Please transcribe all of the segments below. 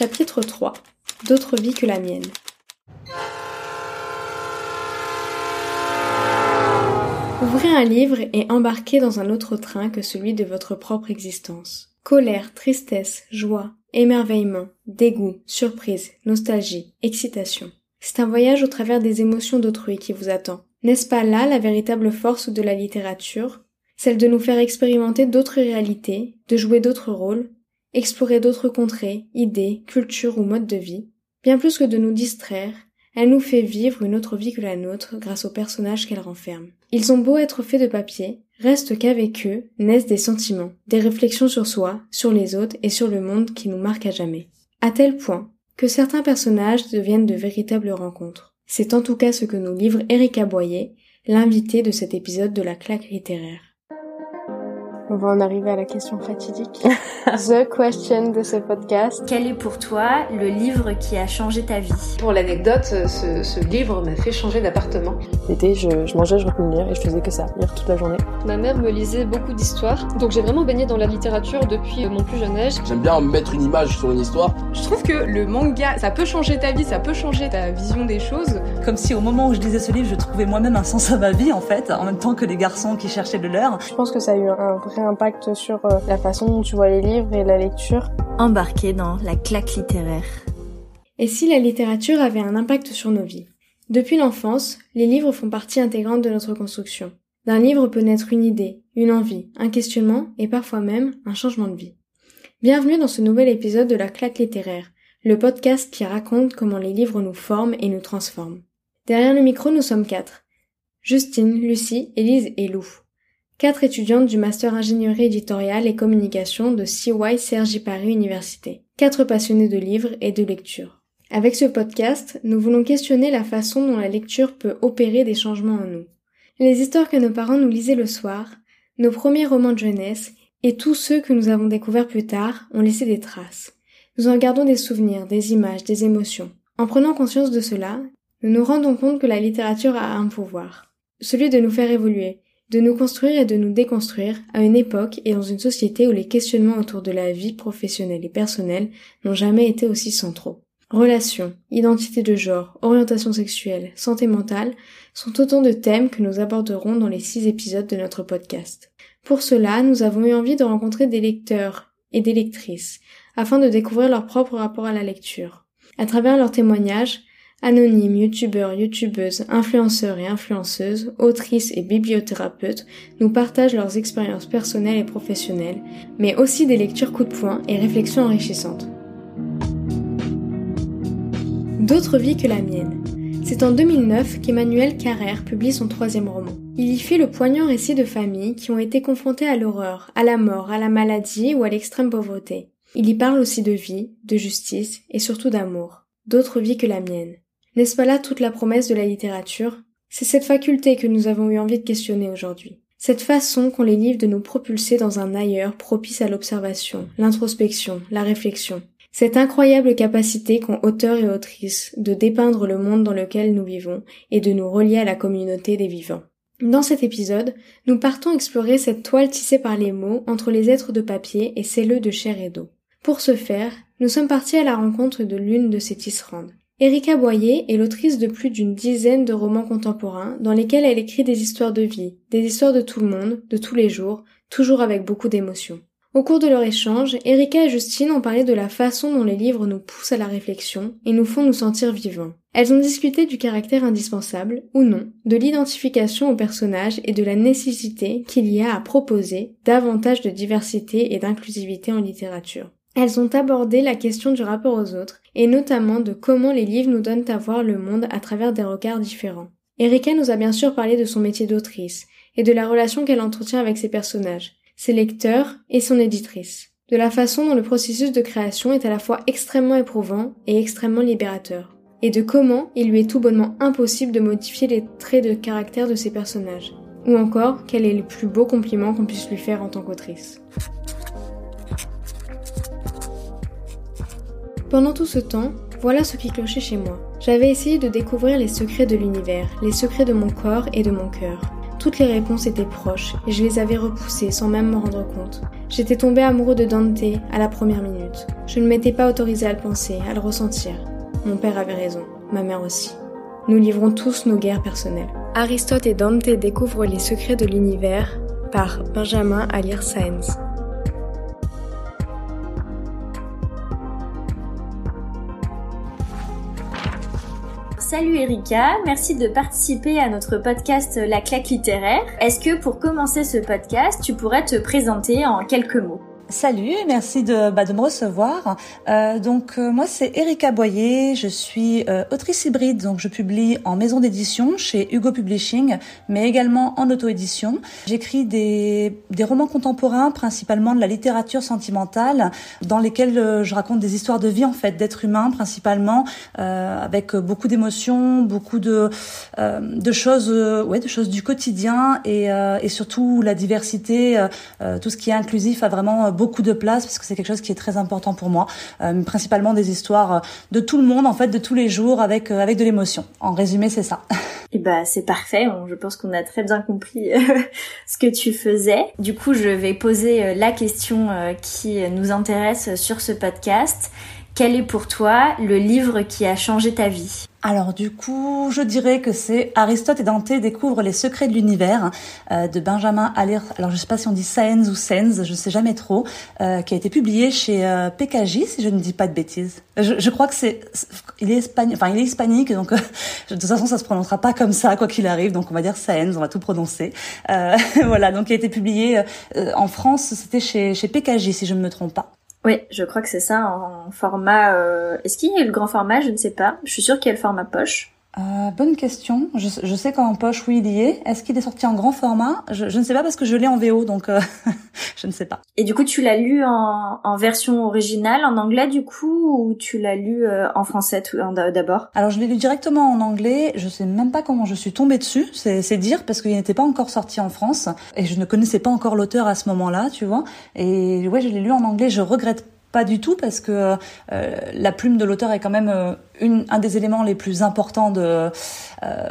Chapitre 3 D'autres vies que la mienne. Ouvrez un livre et embarquez dans un autre train que celui de votre propre existence. Colère, tristesse, joie, émerveillement, dégoût, surprise, nostalgie, excitation. C'est un voyage au travers des émotions d'autrui qui vous attend. N'est-ce pas là la véritable force de la littérature? Celle de nous faire expérimenter d'autres réalités, de jouer d'autres rôles, explorer d'autres contrées, idées, cultures ou modes de vie. Bien plus que de nous distraire, elle nous fait vivre une autre vie que la nôtre grâce aux personnages qu'elle renferme. Ils ont beau être faits de papier, reste qu'avec eux naissent des sentiments, des réflexions sur soi, sur les autres et sur le monde qui nous marquent à jamais. À tel point que certains personnages deviennent de véritables rencontres. C'est en tout cas ce que nous livre Erika Boyer, l'invité de cet épisode de la claque littéraire. On va en arriver à la question fatidique. The question de ce podcast. Quel est pour toi le livre qui a changé ta vie? Pour l'anecdote, ce, ce, livre m'a fait changer d'appartement. L'été, je, je, mangeais, je revenais lire et je faisais que ça, lire toute la journée. Ma mère me lisait beaucoup d'histoires, donc j'ai vraiment baigné dans la littérature depuis mon plus jeune âge. J'aime bien mettre une image sur une histoire. Je trouve que le manga, ça peut changer ta vie, ça peut changer ta vision des choses. Comme si au moment où je lisais ce livre, je trouvais moi-même un sens à ma vie en fait, en même temps que les garçons qui cherchaient de leur. Je pense que ça a eu un vrai impact sur euh, la façon dont tu vois les livres et la lecture. Embarqué dans la claque littéraire. Et si la littérature avait un impact sur nos vies? Depuis l'enfance, les livres font partie intégrante de notre construction. D'un livre peut naître une idée, une envie, un questionnement et parfois même un changement de vie. Bienvenue dans ce nouvel épisode de la claque littéraire, le podcast qui raconte comment les livres nous forment et nous transforment. Derrière le micro, nous sommes quatre. Justine, Lucie, Élise et Lou quatre étudiantes du master ingénierie éditoriale et communication de CY Sergi Paris Université, quatre passionnées de livres et de lecture. Avec ce podcast, nous voulons questionner la façon dont la lecture peut opérer des changements en nous. Les histoires que nos parents nous lisaient le soir, nos premiers romans de jeunesse et tous ceux que nous avons découverts plus tard ont laissé des traces. Nous en gardons des souvenirs, des images, des émotions. En prenant conscience de cela, nous nous rendons compte que la littérature a un pouvoir, celui de nous faire évoluer, de nous construire et de nous déconstruire à une époque et dans une société où les questionnements autour de la vie professionnelle et personnelle n'ont jamais été aussi centraux. Relations, identité de genre, orientation sexuelle, santé mentale sont autant de thèmes que nous aborderons dans les six épisodes de notre podcast. Pour cela, nous avons eu envie de rencontrer des lecteurs et des lectrices afin de découvrir leur propre rapport à la lecture. À travers leurs témoignages, Anonymes, youtubeurs, youtubeuses, influenceurs et influenceuses, autrices et bibliothérapeutes nous partagent leurs expériences personnelles et professionnelles, mais aussi des lectures coup de poing et réflexions enrichissantes. D'autres vies que la mienne. C'est en 2009 qu'Emmanuel Carrère publie son troisième roman. Il y fait le poignant récit de familles qui ont été confrontées à l'horreur, à la mort, à la maladie ou à l'extrême pauvreté. Il y parle aussi de vie, de justice et surtout d'amour. D'autres vies que la mienne. N'est-ce pas là toute la promesse de la littérature? C'est cette faculté que nous avons eu envie de questionner aujourd'hui. Cette façon qu'ont les livres de nous propulser dans un ailleurs propice à l'observation, l'introspection, la réflexion. Cette incroyable capacité qu'ont auteurs et autrices de dépeindre le monde dans lequel nous vivons et de nous relier à la communauté des vivants. Dans cet épisode, nous partons explorer cette toile tissée par les mots entre les êtres de papier et celleux de chair et d'eau. Pour ce faire, nous sommes partis à la rencontre de l'une de ces tisserandes. Erika Boyer est l'autrice de plus d'une dizaine de romans contemporains dans lesquels elle écrit des histoires de vie, des histoires de tout le monde, de tous les jours, toujours avec beaucoup d'émotion. Au cours de leur échange, Erika et Justine ont parlé de la façon dont les livres nous poussent à la réflexion et nous font nous sentir vivants. Elles ont discuté du caractère indispensable, ou non, de l'identification aux personnages et de la nécessité qu'il y a à proposer davantage de diversité et d'inclusivité en littérature. Elles ont abordé la question du rapport aux autres, et notamment de comment les livres nous donnent à voir le monde à travers des regards différents. Erika nous a bien sûr parlé de son métier d'autrice, et de la relation qu'elle entretient avec ses personnages, ses lecteurs et son éditrice, de la façon dont le processus de création est à la fois extrêmement éprouvant et extrêmement libérateur, et de comment il lui est tout bonnement impossible de modifier les traits de caractère de ses personnages, ou encore quel est le plus beau compliment qu'on puisse lui faire en tant qu'autrice. Pendant tout ce temps, voilà ce qui clochait chez moi. J'avais essayé de découvrir les secrets de l'univers, les secrets de mon corps et de mon cœur. Toutes les réponses étaient proches et je les avais repoussées sans même m'en rendre compte. J'étais tombé amoureux de Dante à la première minute. Je ne m'étais pas autorisé à le penser, à le ressentir. Mon père avait raison, ma mère aussi. Nous livrons tous nos guerres personnelles. Aristote et Dante découvrent les secrets de l'univers par Benjamin Alire Sáenz. Salut Erika, merci de participer à notre podcast La claque littéraire. Est-ce que pour commencer ce podcast, tu pourrais te présenter en quelques mots? Salut, merci de, bah, de me recevoir. Euh, donc euh, moi c'est Erika Boyer, je suis euh, autrice hybride, donc je publie en maison d'édition chez Hugo Publishing, mais également en auto-édition. J'écris des, des romans contemporains, principalement de la littérature sentimentale, dans lesquels euh, je raconte des histoires de vie en fait, d'êtres humains principalement, avec beaucoup d'émotions, beaucoup de, de choses, ouais, de choses du quotidien et, et surtout la diversité, tout ce qui est inclusif a vraiment beaucoup de place parce que c'est quelque chose qui est très important pour moi. Euh, principalement des histoires euh, de tout le monde, en fait, de tous les jours, avec euh, avec de l'émotion. En résumé, c'est ça. Et eh bah c'est parfait. Je pense qu'on a très bien compris ce que tu faisais. Du coup, je vais poser la question qui nous intéresse sur ce podcast. Quel est pour toi le livre qui a changé ta vie? Alors du coup, je dirais que c'est Aristote et Dante découvrent les secrets de l'univers euh, de Benjamin Aller. Alors je sais pas si on dit Saenz ou Sens, je sais jamais trop, euh, qui a été publié chez euh, PKJ si je ne dis pas de bêtises. Je, je crois que c'est, il est espagnol, enfin il est hispanique donc euh, de toute façon ça se prononcera pas comme ça quoi qu'il arrive, donc on va dire Saenz, on va tout prononcer. voilà, donc il a été publié en France, c'était chez chez PKJ si je ne me trompe pas. Oui, je crois que c'est ça en format. Euh... Est-ce qu'il y a le grand format? Je ne sais pas. Je suis sûre qu'il y a le format poche. Euh, bonne question. Je, je sais qu'en poche, oui, il y est. Est-ce qu'il est sorti en grand format? Je, je, ne sais pas parce que je l'ai en VO, donc euh, je ne sais pas. Et du coup, tu l'as lu en, en, version originale, en anglais du coup, ou tu l'as lu euh, en français d'abord? Alors, je l'ai lu directement en anglais. Je sais même pas comment je suis tombée dessus. C'est dire parce qu'il n'était pas encore sorti en France et je ne connaissais pas encore l'auteur à ce moment-là, tu vois. Et ouais, je l'ai lu en anglais. Je regrette pas du tout parce que euh, la plume de l'auteur est quand même euh, un des éléments les plus importants euh,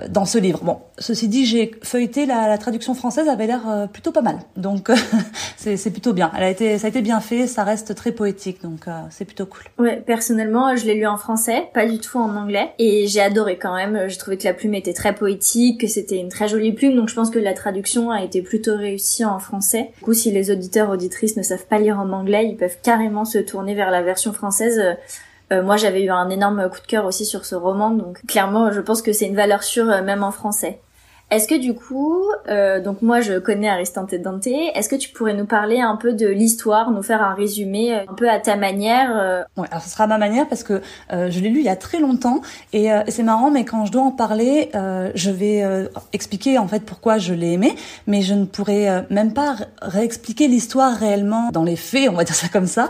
dans ce livre. Bon, ceci dit, j'ai feuilleté la, traduction française, avait l'air plutôt pas mal. Donc c'est plutôt bien. Elle a été, ça a été bien fait, ça reste très poétique, donc c'est plutôt cool. Ouais, personnellement, je l'ai lu en français, pas du tout en anglais, et j'ai adoré quand même. J'ai trouvé que la plume était très poétique, que c'était une très jolie plume, donc je pense que la traduction a été plutôt réussie en français. Du coup, si les auditeurs auditrices ne savent pas lire en anglais, ils peuvent carrément se tourner vers la version française. Euh, moi, j'avais eu un énorme coup de cœur aussi sur ce roman, donc clairement, je pense que c'est une valeur sûre euh, même en français. Est-ce que du coup, euh, donc moi je connais Aristote Dante, est-ce que tu pourrais nous parler un peu de l'histoire, nous faire un résumé euh, un peu à ta manière euh Ouais, alors ce sera ma manière parce que euh, je l'ai lu il y a très longtemps et, euh, c'est marrant, mais quand je dois en parler, je vais expliquer en fait pourquoi je l'ai aimé, mais je ne pourrais même pas réexpliquer l'histoire réellement dans les faits, on va dire ça comme ça.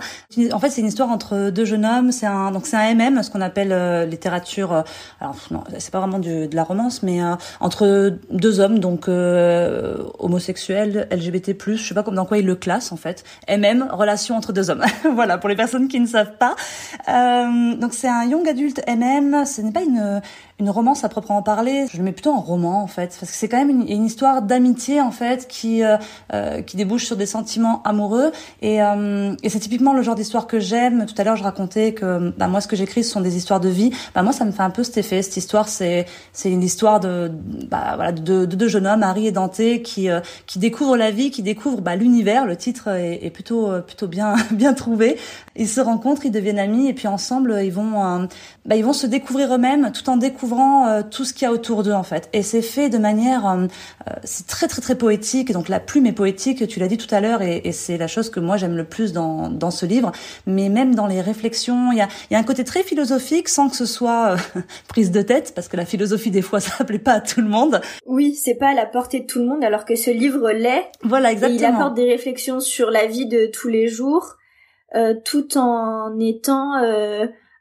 En fait, c'est une histoire entre deux jeunes hommes, c'est un donc c'est un MM, ce qu'on appelle littérature. alors non, c'est pas vraiment de la romance, mais entre deux hommes, donc euh, homosexuels, LGBT+, je sais pas dans quoi ils le classent en fait. MM, relation entre deux hommes. voilà, pour les personnes qui ne savent pas. Euh, donc c'est un young adulte MM, ce n'est pas une une romance à proprement parler, je le mets plutôt en roman en fait, parce que c'est quand même une, histoire d'amitié en fait qui euh, euh, qui débouche sur des sentiments amoureux et, euh, et c'est typiquement le genre d'histoire que j'aime. Tout à l'heure je racontais que bah, moi ce que j'écris ce sont des histoires de vie. Bah moi ça me fait un peu cet effet. Cette histoire c'est c'est une histoire de bah, voilà de, deux jeunes hommes, Harry et Dante, qui euh, qui découvrent la vie, qui découvrent bah, l'univers. Le titre est, est plutôt euh, plutôt bien bien trouvé. Ils se rencontrent, ils deviennent amis et puis ensemble ils vont bah, ils vont se découvrir eux-mêmes tout en découvrant euh, tout ce qu'il y a autour d'eux en fait. Et c'est fait de manière, euh, euh, c'est très très très poétique. Donc la plume est poétique, tu l'as dit tout à l'heure, et, et c'est la chose que moi j'aime le plus dans, dans ce livre. Mais même dans les réflexions, il y a, y a un côté très philosophique sans que ce soit prise de tête, parce que la philosophie des fois ça plaît pas à tout le monde. Oui, c'est pas à la portée de tout le monde, alors que ce livre l'est. Voilà, exactement. Et il apporte des réflexions sur la vie de tous les jours, tout en étant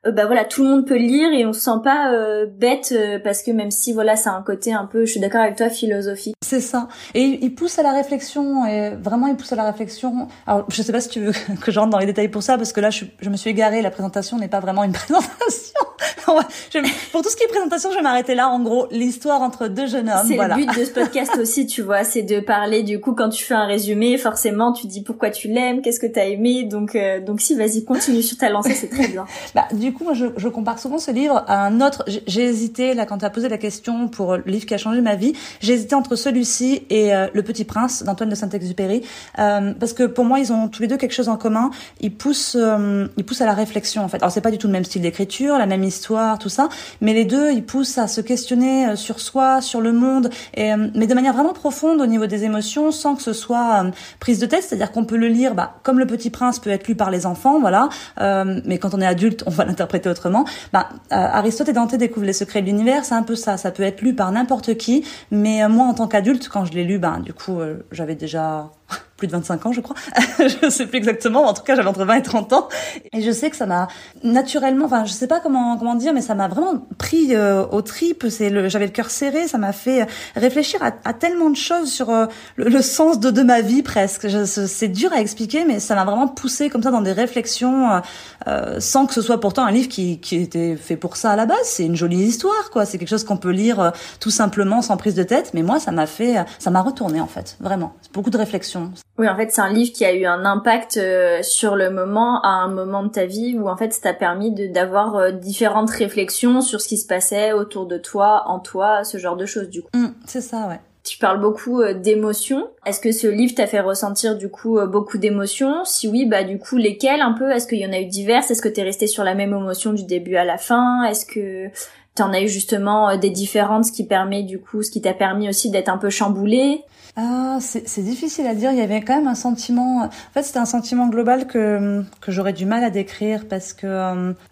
euh, bah voilà tout le monde peut lire et on se sent pas euh, bête euh, parce que même si voilà c'est un côté un peu je suis d'accord avec toi philosophique c'est ça et il pousse à la réflexion et vraiment il pousse à la réflexion alors je sais pas si tu veux que j'entre dans les détails pour ça parce que là je, je me suis égarée la présentation n'est pas vraiment une présentation pour tout ce qui est présentation, je vais m'arrêter là. En gros, l'histoire entre deux jeunes hommes. C'est voilà. le but de ce podcast aussi, tu vois, c'est de parler. Du coup, quand tu fais un résumé, forcément, tu dis pourquoi tu l'aimes, qu'est-ce que t'as aimé. Donc, euh, donc si, vas-y, continue sur ta lancée, c'est très bien. bah, du coup, moi, je, je, compare souvent ce livre à un autre. J'ai hésité là quand tu as posé la question pour le livre qui a changé ma vie. J'ai hésité entre celui-ci et euh, Le Petit Prince d'Antoine de Saint-Exupéry, euh, parce que pour moi, ils ont tous les deux quelque chose en commun. Ils poussent, euh, ils poussent à la réflexion en fait. Alors c'est pas du tout le même style d'écriture, la même histoire, tout ça, mais les deux, ils poussent à se questionner euh, sur soi, sur le monde, et, euh, mais de manière vraiment profonde au niveau des émotions, sans que ce soit prise de tête. C'est-à-dire qu'on peut le lire, bah, comme Le Petit Prince peut être lu par les enfants, voilà. mais quand on est adulte, on va l'interpréter autrement. Bah, Aristote et Dante découvrent les secrets de l'univers, c'est un peu ça. Ça peut être lu par n'importe qui, mais moi en tant qu'adulte, quand je l'ai lu, bah, du coup, j'avais déjà plus de 25 ans, je crois. je sais plus exactement, en tout cas, j'avais entre 20 et 30 ans. Et je sais que ça m'a naturellement, enfin, je sais pas comment comment dire, mais ça m'a vraiment pris euh, au tripes. C'est le, j'avais le cœur serré. Ça m'a fait réfléchir à, tellement de choses sur euh, le, sens de, de ma vie presque. c'est dur à expliquer, mais ça m'a vraiment poussé comme ça dans des réflexions, euh, euh, sans que ce soit pourtant un livre qui qui était fait pour ça à la base. C'est une jolie histoire, quoi. C'est quelque chose qu'on peut lire tout simplement sans prise de tête. Mais moi, ça m'a fait, ça m'a retourné en fait, vraiment. Beaucoup de réflexions. Oui, en fait, c'est un livre qui a eu un impact euh, sur le moment, à un moment de ta vie où en fait, ça t'a permis d'avoir euh, différentes réflexions sur ce qui se passait autour de toi, en toi, ce genre de choses du coup. Mmh, c'est ça, ouais. Tu parles beaucoup euh, d'émotions. Est-ce que ce livre t'a fait ressentir du coup beaucoup d'émotions? Si oui, bah du coup lesquelles un peu? Est-ce qu'il y en a eu diverses? Est-ce que t'es resté sur la même émotion du début à la fin? Est-ce que t'en as eu justement des différentes, ce qui permet du coup, ce qui t'a permis aussi d'être un peu chamboulé ah, c'est difficile à dire. Il y avait quand même un sentiment. En fait, c'était un sentiment global que que j'aurais du mal à décrire parce que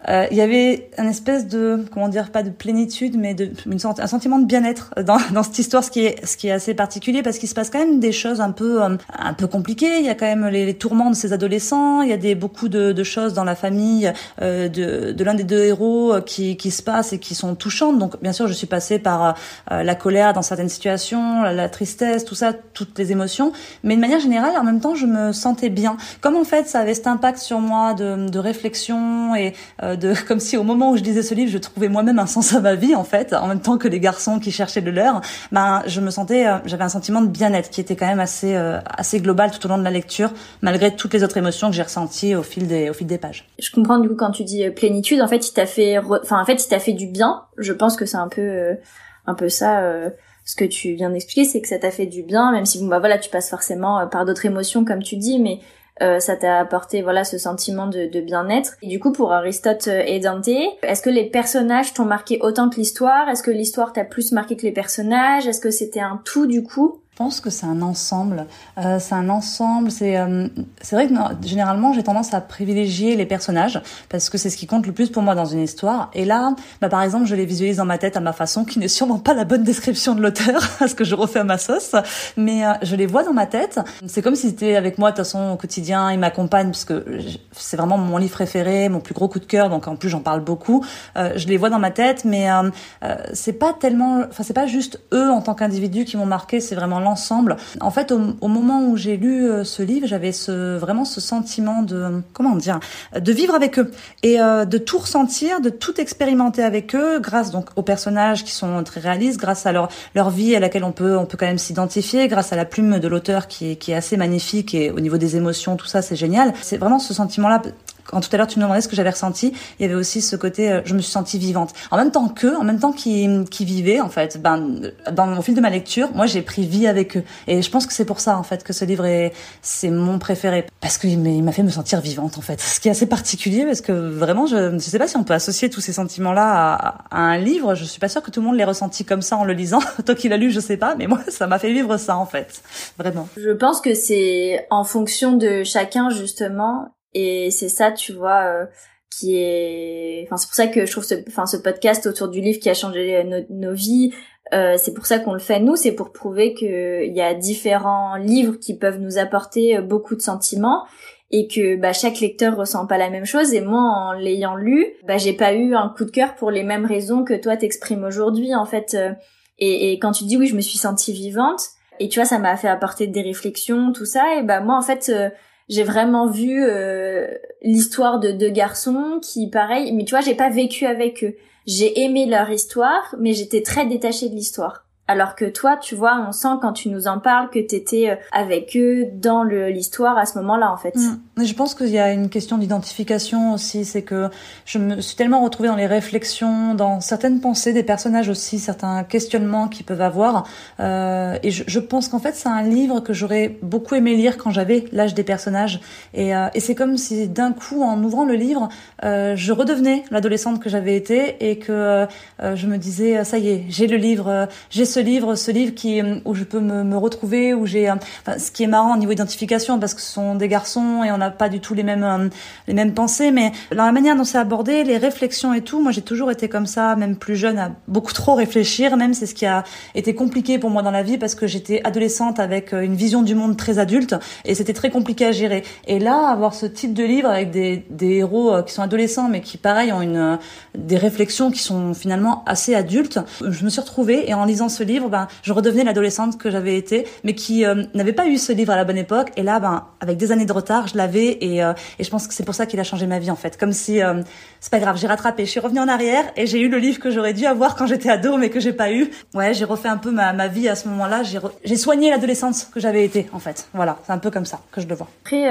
euh, il y avait un espèce de comment dire pas de plénitude, mais de une sorte, un sentiment de bien-être dans dans cette histoire, ce qui est ce qui est assez particulier parce qu'il se passe quand même des choses un peu euh, un peu compliquées. Il y a quand même les, tourments de ces adolescents. Il y a des beaucoup de, choses dans la famille euh, de de l'un des deux héros euh, qui qui se passent et qui sont touchantes. Donc bien sûr, je suis passée par euh, la colère dans certaines situations, la, tristesse, tout ça toutes les émotions, mais de manière générale, en même temps, je me sentais bien. Comme en fait, ça avait cet impact sur moi de, de réflexion et euh, de comme si au moment où je lisais ce livre, je trouvais moi-même un sens à ma vie en fait, en même temps que les garçons qui cherchaient le leur. Ben, je me sentais, euh, j'avais un sentiment de bien-être qui était quand même assez euh, assez global tout au long de la lecture, malgré toutes les autres émotions que j'ai ressenties au fil des au fil des pages. Je comprends du coup quand tu dis plénitude, en fait, il t'a fait, enfin en fait, il t'a fait du bien. Je pense que c'est un peu un peu ça ce que tu viens d'expliquer, c'est que ça t'a fait du bien, même si bon bah voilà, tu passes forcément euh, par d'autres émotions comme tu dis, mais euh, ça t'a apporté voilà ce sentiment de, de bien-être. Et du coup pour Aristote euh, et Dante, est-ce que les personnages t'ont marqué autant que l'histoire? Est-ce que l'histoire t'a plus marqué que les personnages? Est-ce que c'était un tout du coup? Je pense que c'est un ensemble. Euh, c'est un ensemble. C'est euh, c'est vrai que généralement j'ai tendance à privilégier les personnages parce que c'est ce qui compte le plus pour moi dans une histoire. Et là, bah, par exemple, je les visualise dans ma tête à ma façon, qui n'est sûrement pas la bonne description de l'auteur, parce que je refais à ma sauce. Mais euh, je les vois dans ma tête. C'est comme si c'était avec moi de toute façon au quotidien. Ils m'accompagnent parce que c'est vraiment mon livre préféré, mon plus gros coup de cœur. Donc en plus j'en parle beaucoup. Euh, je les vois dans ma tête, mais euh, c'est pas tellement. Enfin c'est pas juste eux en tant qu'individus qui m'ont marqué. C'est vraiment En fait, au, moment où j'ai lu euh, ce livre, j'avais vraiment ce sentiment de, comment dire, de vivre avec eux et euh, de tout ressentir, de tout expérimenter avec eux, grâce donc aux personnages qui sont très réalistes, grâce à leur vie à laquelle on peut on peut quand même s'identifier, grâce à la plume de l'auteur qui est assez magnifique et au niveau des émotions, tout ça, c'est génial. C'est vraiment ce sentiment-là quand tout à l'heure tu me demandais ce que j'avais ressenti, il y avait aussi ce côté, euh, je me suis sentie vivante. En même temps qu'eux, en même temps qu'ils qui vivaient, en fait, ben, dans, au fil de ma lecture, moi j'ai pris vie avec eux. Et je pense que c'est pour ça, en fait, que ce livre est, c'est mon préféré. Parce qu'il m'a fait me sentir vivante, en fait. Ce qui est assez particulier, parce que vraiment, je ne sais pas si on peut associer tous ces sentiments-là à, à, un livre. Je suis pas sûre que tout le monde l'ait ressenti comme ça en le lisant. Toi qui l'as lu, je sais pas, mais moi, ça m'a fait vivre ça, en fait. Vraiment. Je pense que c'est en fonction de chacun, justement, et c'est ça, tu vois, euh, qui est... Enfin, c'est pour ça que je trouve ce, enfin, ce podcast autour du livre qui a changé nos, nos vies, euh, c'est pour ça qu'on le fait nous, c'est pour prouver qu'il y a différents livres qui peuvent nous apporter euh, beaucoup de sentiments et que bah, chaque lecteur ressent pas la même chose. Et moi, en l'ayant lu, bah, j'ai pas eu un coup de cœur pour les mêmes raisons que toi t'exprimes aujourd'hui, en fait. Et, et, quand tu dis oui, je me suis sentie vivante, et tu vois, ça m'a fait apporter des réflexions, tout ça. Et bah moi, en fait, j'ai vraiment vu euh, l'histoire de deux garçons qui, pareil, mais tu vois, j'ai pas vécu avec eux. J'ai aimé leur histoire, mais j'étais très détachée de l'histoire. Alors que toi, tu vois, on sent quand tu nous en parles que t'étais euh, avec eux dans l'histoire à ce moment-là, en fait. Mm. Je pense qu'il y a une question d'identification aussi. C'est que je me suis tellement retrouvée dans les réflexions, dans certaines pensées des personnages aussi, certains questionnements qu'ils peuvent avoir. Euh, et je, pense qu'en fait, c'est un livre que j'aurais beaucoup aimé lire quand j'avais l'âge des personnages. Et, euh, c'est comme si d'un coup, en ouvrant le livre, je redevenais l'adolescente que j'avais été et que je me disais, ça y est, j'ai le livre, j'ai ce livre, ce livre où je peux me, retrouver, où j'ai, enfin, ce qui est marrant au niveau identification parce que ce sont des garçons et on n'a pas du tout les mêmes euh, les mêmes pensées, mais dans la manière dont c'est abordé, les réflexions et tout, moi j'ai toujours été comme ça, même plus jeune, à beaucoup trop réfléchir. Même c'est ce qui a été compliqué pour moi dans la vie parce que j'étais adolescente avec euh, une vision du monde très adulte et c'était très compliqué à gérer. Et là, avoir ce type de livre avec des, des héros euh, qui sont adolescents mais qui pareil ont une des réflexions qui sont finalement assez adultes, je me suis retrouvée et en lisant ce livre ben, je redevenais l'adolescente que j'avais été, mais qui euh, n'avait pas eu ce livre à la bonne époque. Et là, ben, avec des années de retard, je l'avais et, euh, et je pense que c'est pour ça qu'il a changé ma vie en fait. Comme si euh, c'est pas grave, j'ai rattrapé, je suis revenue en arrière et j'ai eu le livre que j'aurais dû avoir quand j'étais ado, mais que j'ai pas eu. Ouais, j'ai refait un peu ma, vie à ce moment-là. J'ai j'ai soigné l'adolescence que j'avais été en fait. Voilà, c'est un peu comme ça que je le vois. Après,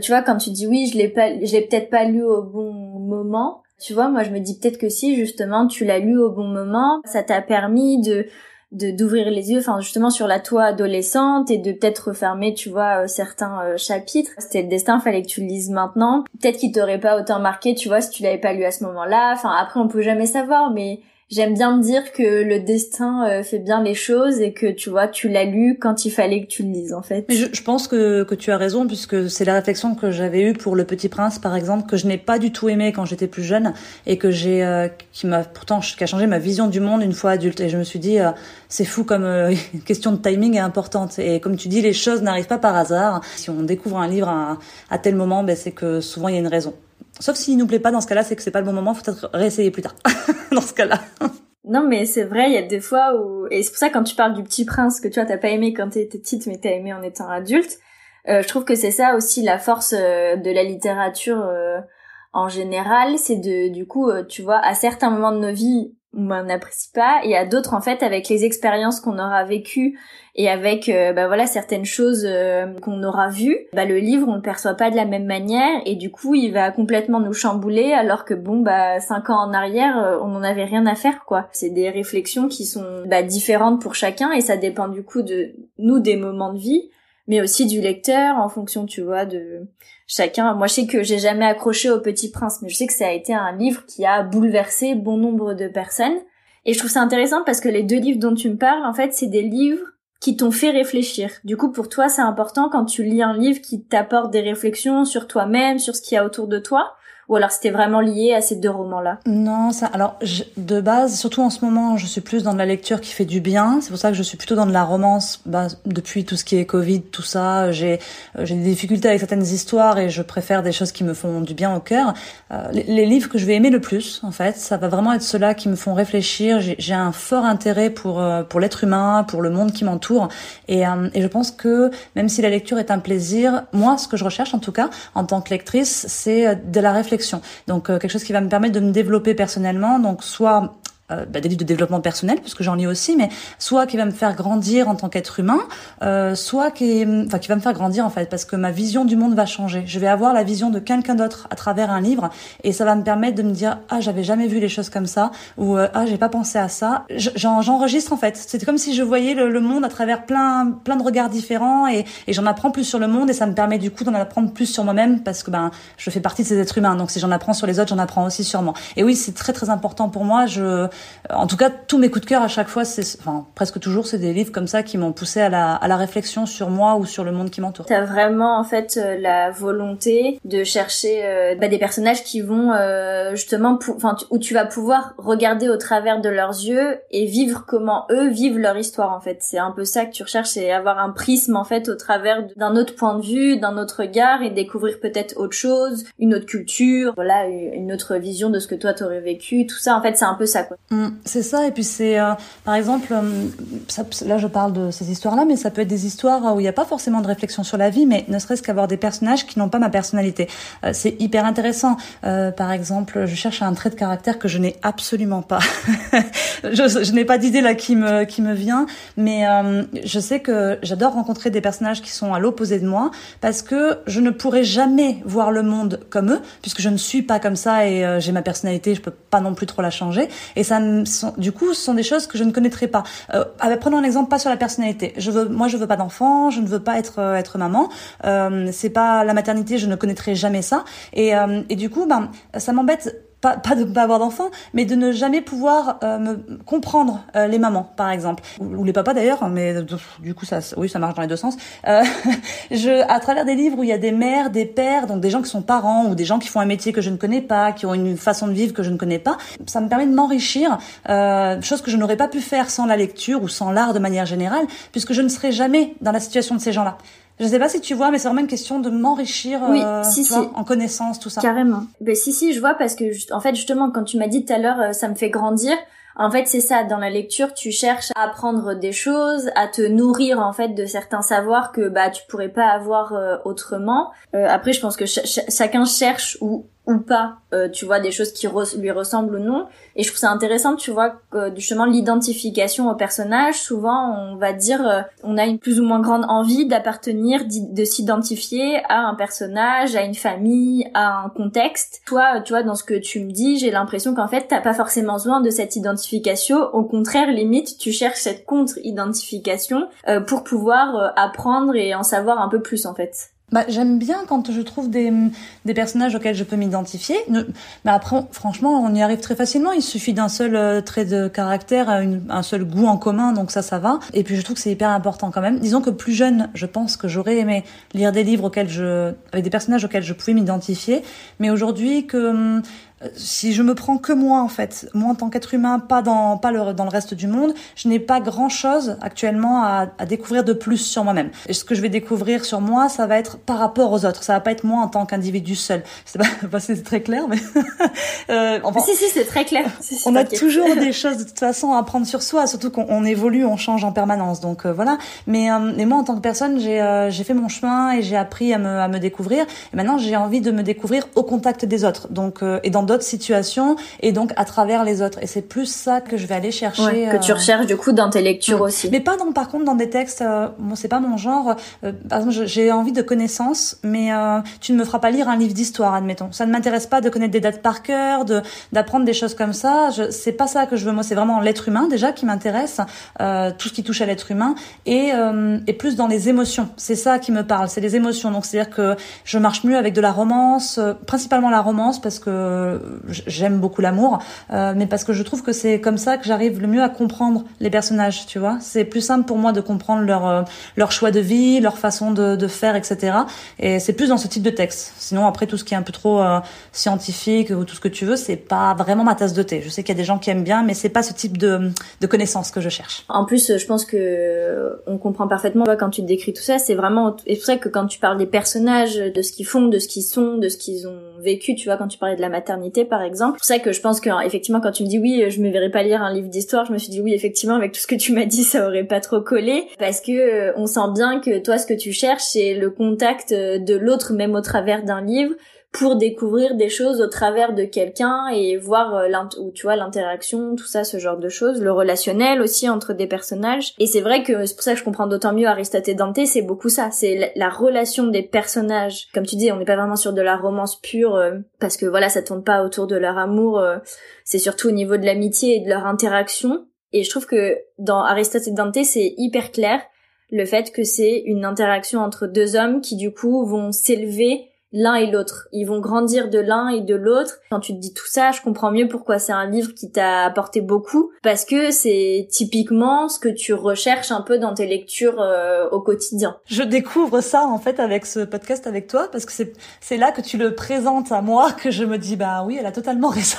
tu vois, quand tu dis oui, je l'ai pas, je l'ai peut-être pas lu au bon moment. Tu vois, moi je me dis peut-être que si justement tu l'as lu au bon moment, ça t'a permis de d'ouvrir les yeux enfin justement sur la toi adolescente et de peut-être refermer tu vois euh, certains euh, chapitres. C'était le destin fallait que tu le lises maintenant. Peut-être qu'il t'aurait pas autant marqué tu vois si tu l'avais pas lu à ce moment-là. Enfin après on peut jamais savoir mais j'aime bien me dire que le destin euh, fait bien les choses et que tu vois tu l'as lu quand il fallait que tu le lises en fait. Mais je, pense que, que tu as raison puisque c'est la réflexion que j'avais eue pour Le Petit Prince par exemple que je n'ai pas du tout aimé quand j'étais plus jeune et que j'ai euh, qui m'a pourtant qui a changé ma vision du monde une fois adulte et je me suis dit euh, c'est fou comme une question de timing est importante et comme tu dis les choses n'arrivent pas par hasard. Si on découvre un livre à, à tel moment ben c'est que souvent il y a une raison. Sauf s'il nous plaît pas dans ce cas-là, c'est que c'est pas le bon moment, faut peut-être réessayer plus tard. dans ce cas-là. Non mais c'est vrai, il y a des fois où et c'est pour ça quand tu parles du petit prince que tu vois t'as pas aimé quand t'étais petite mais t'as aimé en étant adulte, euh, je trouve que c'est ça aussi la force euh, de la littérature euh, en général, c'est de du coup tu vois à certains moments de nos vies on n'apprécie pas et à d'autres en fait avec les expériences qu'on aura vécues et avec euh, bah voilà certaines choses euh, qu'on aura vues bah le livre on le perçoit pas de la même manière et du coup il va complètement nous chambouler alors que bon bah cinq ans en arrière euh, on n'en avait rien à faire quoi c'est des réflexions qui sont bah, différentes pour chacun et ça dépend du coup de nous des moments de vie mais aussi du lecteur en fonction tu vois de chacun. Moi, je sais que j'ai jamais accroché au Petit Prince, mais je sais que ça a été un livre qui a bouleversé bon nombre de personnes. Et je trouve ça intéressant parce que les deux livres dont tu me parles, en fait, c'est des livres qui t'ont fait réfléchir. Du coup, pour toi, c'est important quand tu lis un livre qui t'apporte des réflexions sur toi-même, sur ce qu'il y a autour de toi, ou alors c'était vraiment lié à ces deux romans-là Non, ça. Alors de base, surtout en ce moment, je suis plus dans de la lecture qui fait du bien. C'est pour ça que je suis plutôt dans de la romance. Bah, depuis tout ce qui est Covid, tout ça, j'ai euh, j'ai des difficultés avec certaines histoires et je préfère des choses qui me font du bien au cœur. Euh, les, livres que je vais aimer le plus, en fait, ça va vraiment être ceux-là qui me font réfléchir. J'ai un fort intérêt pour euh, pour l'être humain, pour le monde qui m'entoure, et, et je pense que même si la lecture est un plaisir, moi, ce que je recherche en tout cas en tant que lectrice, c'est de la réflexion donc euh, quelque chose qui va me permettre de me développer personnellement. Donc soit euh, bah, des livres de développement personnel, puisque j'en lis aussi, mais soit qui va me faire grandir en tant qu'être humain, euh, soit qui, enfin, qui va me faire grandir en fait, parce que ma vision du monde va changer. Je vais avoir la vision de quelqu'un d'autre à travers un livre, et ça va me permettre de me dire ah j'avais jamais vu les choses comme ça, ou euh, ah j'ai pas pensé à ça. J'enregistre en fait. C'est comme si je voyais le, le, monde à travers plein plein de regards différents, et, et j'en apprends plus sur le monde, et ça me permet du coup d'en apprendre plus sur moi-même, parce que ben je fais partie de ces êtres humains. Donc si j'en apprends sur les autres, j'en apprends aussi sur moi. Et oui, c'est très très important pour moi. Je en tout cas, tous mes coups de cœur à chaque fois, c'est, enfin, presque toujours, c'est des livres comme ça qui m'ont poussé à la, à la réflexion sur moi ou sur le monde qui m'entoure. T'as vraiment, en fait, euh, la volonté de chercher euh, bah, des personnages qui vont, euh, justement, où tu vas pouvoir regarder au travers de leurs yeux et vivre comment eux vivent leur histoire, en fait. C'est un peu ça que tu recherches, c'est avoir un prisme, en fait, au travers d'un autre point de vue, d'un autre regard et découvrir peut-être autre chose, une autre culture, voilà, une autre vision de ce que toi t'aurais vécu, tout ça, en fait, c'est un peu ça, quoi. Mm, c'est ça, et puis c'est, euh, par exemple, euh, là je parle de ces histoires-là, mais ça peut être des histoires où il n'y a pas forcément de réflexion sur la vie, mais ne serait-ce qu'avoir des personnages qui n'ont pas ma personnalité. Euh, c'est hyper intéressant. par exemple, je cherche un trait de caractère que je n'ai absolument pas. je, n'ai pas d'idée là qui me qui me vient, mais je sais que j'adore rencontrer des personnages qui sont à l'opposé de moi parce que je ne pourrai jamais voir le monde comme eux, puisque je ne suis pas comme ça et j'ai ma personnalité, je peux pas non plus trop la changer, du coup, ce sont des choses que je ne connaîtrais pas. Euh, prenons un exemple pas sur la personnalité. Je veux, moi, je veux pas d'enfant, je ne veux pas être euh, être maman. Euh, c'est pas la maternité, je ne connaîtrai jamais ça. Et, euh, et du coup, ben, ça m'embête pas, pas de pas avoir d'enfants, mais de ne jamais pouvoir euh, me comprendre euh, les mamans, par exemple, ou, les papas d'ailleurs. Mais du coup, ça, oui, ça marche dans les deux sens. Euh, je, à travers des livres où il y a des mères, des pères, donc des gens qui sont parents ou des gens qui font un métier que je ne connais pas, qui ont une façon de vivre que je ne connais pas, ça me permet de m'enrichir, euh, chose que je n'aurais pas pu faire sans la lecture ou sans l'art de manière générale, puisque je ne serais jamais dans la situation de ces gens-là. Je sais pas si tu vois, mais c'est vraiment une question de m'enrichir euh, en connaissance, tout ça. Carrément. Ben si si, je vois parce que en fait justement quand tu m'as dit tout à l'heure, euh, ça me fait grandir. En fait, c'est ça. Dans la lecture, tu cherches à apprendre des choses, à te nourrir en fait de certains savoirs que bah tu pourrais pas avoir euh, autrement. après, je pense que chacun cherche ou ou pas, euh, tu vois, des choses qui lui ressemblent ou non. Et je trouve ça intéressant, tu vois, que justement l'identification au personnage, souvent on va dire, euh, on a une plus ou moins grande envie d'appartenir, de s'identifier à un personnage, à une famille, à un contexte. Toi, tu vois, dans ce que tu me dis, j'ai l'impression qu'en fait, t'as pas forcément besoin de cette identification. Au contraire, limite, tu cherches cette contre-identification euh, pour pouvoir apprendre et en savoir un peu plus, en fait bah, j'aime bien quand je trouve des, des personnages auxquels je peux m'identifier. Mais après, franchement, on y arrive très facilement. Il suffit d'un seul euh, trait de caractère, un seul goût en commun, donc ça, ça va. Et puis je trouve que c'est hyper important quand même. Disons que plus jeune, je pense que j'aurais aimé lire des livres auxquels je, avec des personnages auxquels je pouvais m'identifier. Mais aujourd'hui, que hum, si je me prends que moi en fait, moi en tant qu'être humain, pas dans pas le, dans le reste du monde, je n'ai pas grand chose actuellement à, à découvrir de plus sur moi-même. Et ce que je vais découvrir sur moi, ça va être par rapport aux autres. Ça va pas être moi en tant qu'individu seul. C'est pas, c'est très clair, mais euh, enfin, si si c'est très clair. on a toujours des choses de toute façon à apprendre sur soi, surtout qu'on évolue, on change en permanence. Donc euh, voilà. Mais euh, mais moi en tant que personne, j'ai euh, j'ai fait mon chemin et j'ai appris à me à me découvrir. Et maintenant j'ai envie de me découvrir au contact des autres. Donc et dans d'autres situations et donc à travers les autres. Et c'est plus ça que je vais aller chercher. que tu euh, recherches du coup dans tes lectures aussi. Mais pas dans, par contre dans des textes, euh, bon c'est pas mon genre. Euh, par exemple, j'ai envie de connaissances, mais tu ne me feras pas lire un livre d'histoire, admettons. Ça ne m'intéresse pas de connaître des dates par cœur, de d'apprendre des choses comme ça. Je, c'est pas ça que je veux. Moi, c'est vraiment l'être humain déjà qui m'intéresse, tout ce qui touche à l'être humain et et plus dans les émotions. C'est ça qui me parle. C'est les émotions. Donc c'est-à-dire que je marche mieux avec de la romance, principalement la romance parce que j'aime beaucoup l'amour, euh, mais parce que je trouve que c'est comme ça que j'arrive le mieux à comprendre les personnages, tu vois. C'est plus simple pour moi de comprendre leur euh, leur choix de vie, leur façon de, de faire, etc. Et c'est plus dans ce type de texte. Sinon, après tout ce qui est un peu trop euh, scientifique ou tout ce que tu veux, c'est pas vraiment ma tasse de thé. Je sais qu'il y a des gens qui aiment bien, mais c'est pas ce type de de connaissances que je cherche. En plus, je pense que on comprend parfaitement quand tu décris tout ça. C'est vraiment et c'est pour ça que quand tu parles des personnages, de ce qu'ils font, de ce qu'ils sont, de ce qu'ils ont vécu, tu vois, quand tu parlais de la maternité par exemple. C'est pour ça que je pense que effectivement quand tu me dis oui, je me verrais pas lire un livre d'histoire, je me suis dit oui, effectivement avec tout ce que tu m'as dit, ça aurait pas trop collé parce que euh, on sent bien que toi ce que tu cherches c'est le contact euh, de l'autre même au travers d'un livre pour découvrir des choses au travers de quelqu'un et voir euh, ou tu vois l'interaction, tout ça, ce genre de choses, le relationnel aussi entre des personnages. Et c'est vrai que c'est pour ça que je comprends d'autant mieux Aristote et Dante, c'est beaucoup ça, c'est la, relation des personnages. Comme tu dis, on n'est pas vraiment sur de la romance pure euh, parce que voilà, ça tourne pas autour de leur amour, euh, c'est surtout au niveau de l'amitié et de leur interaction. Et je trouve que dans Aristote et Dante, c'est hyper clair le fait que c'est une interaction entre deux hommes qui du coup vont s'élever l'un et l'autre. Ils vont grandir de l'un et de l'autre. Quand tu te dis tout ça, je comprends mieux pourquoi c'est un livre qui t'a apporté beaucoup, parce que c'est typiquement ce que tu recherches un peu dans tes lectures euh, au quotidien. Je découvre ça en fait avec ce podcast avec toi, parce que c'est c'est là que tu le présentes à moi que je me dis bah oui, elle a totalement raison.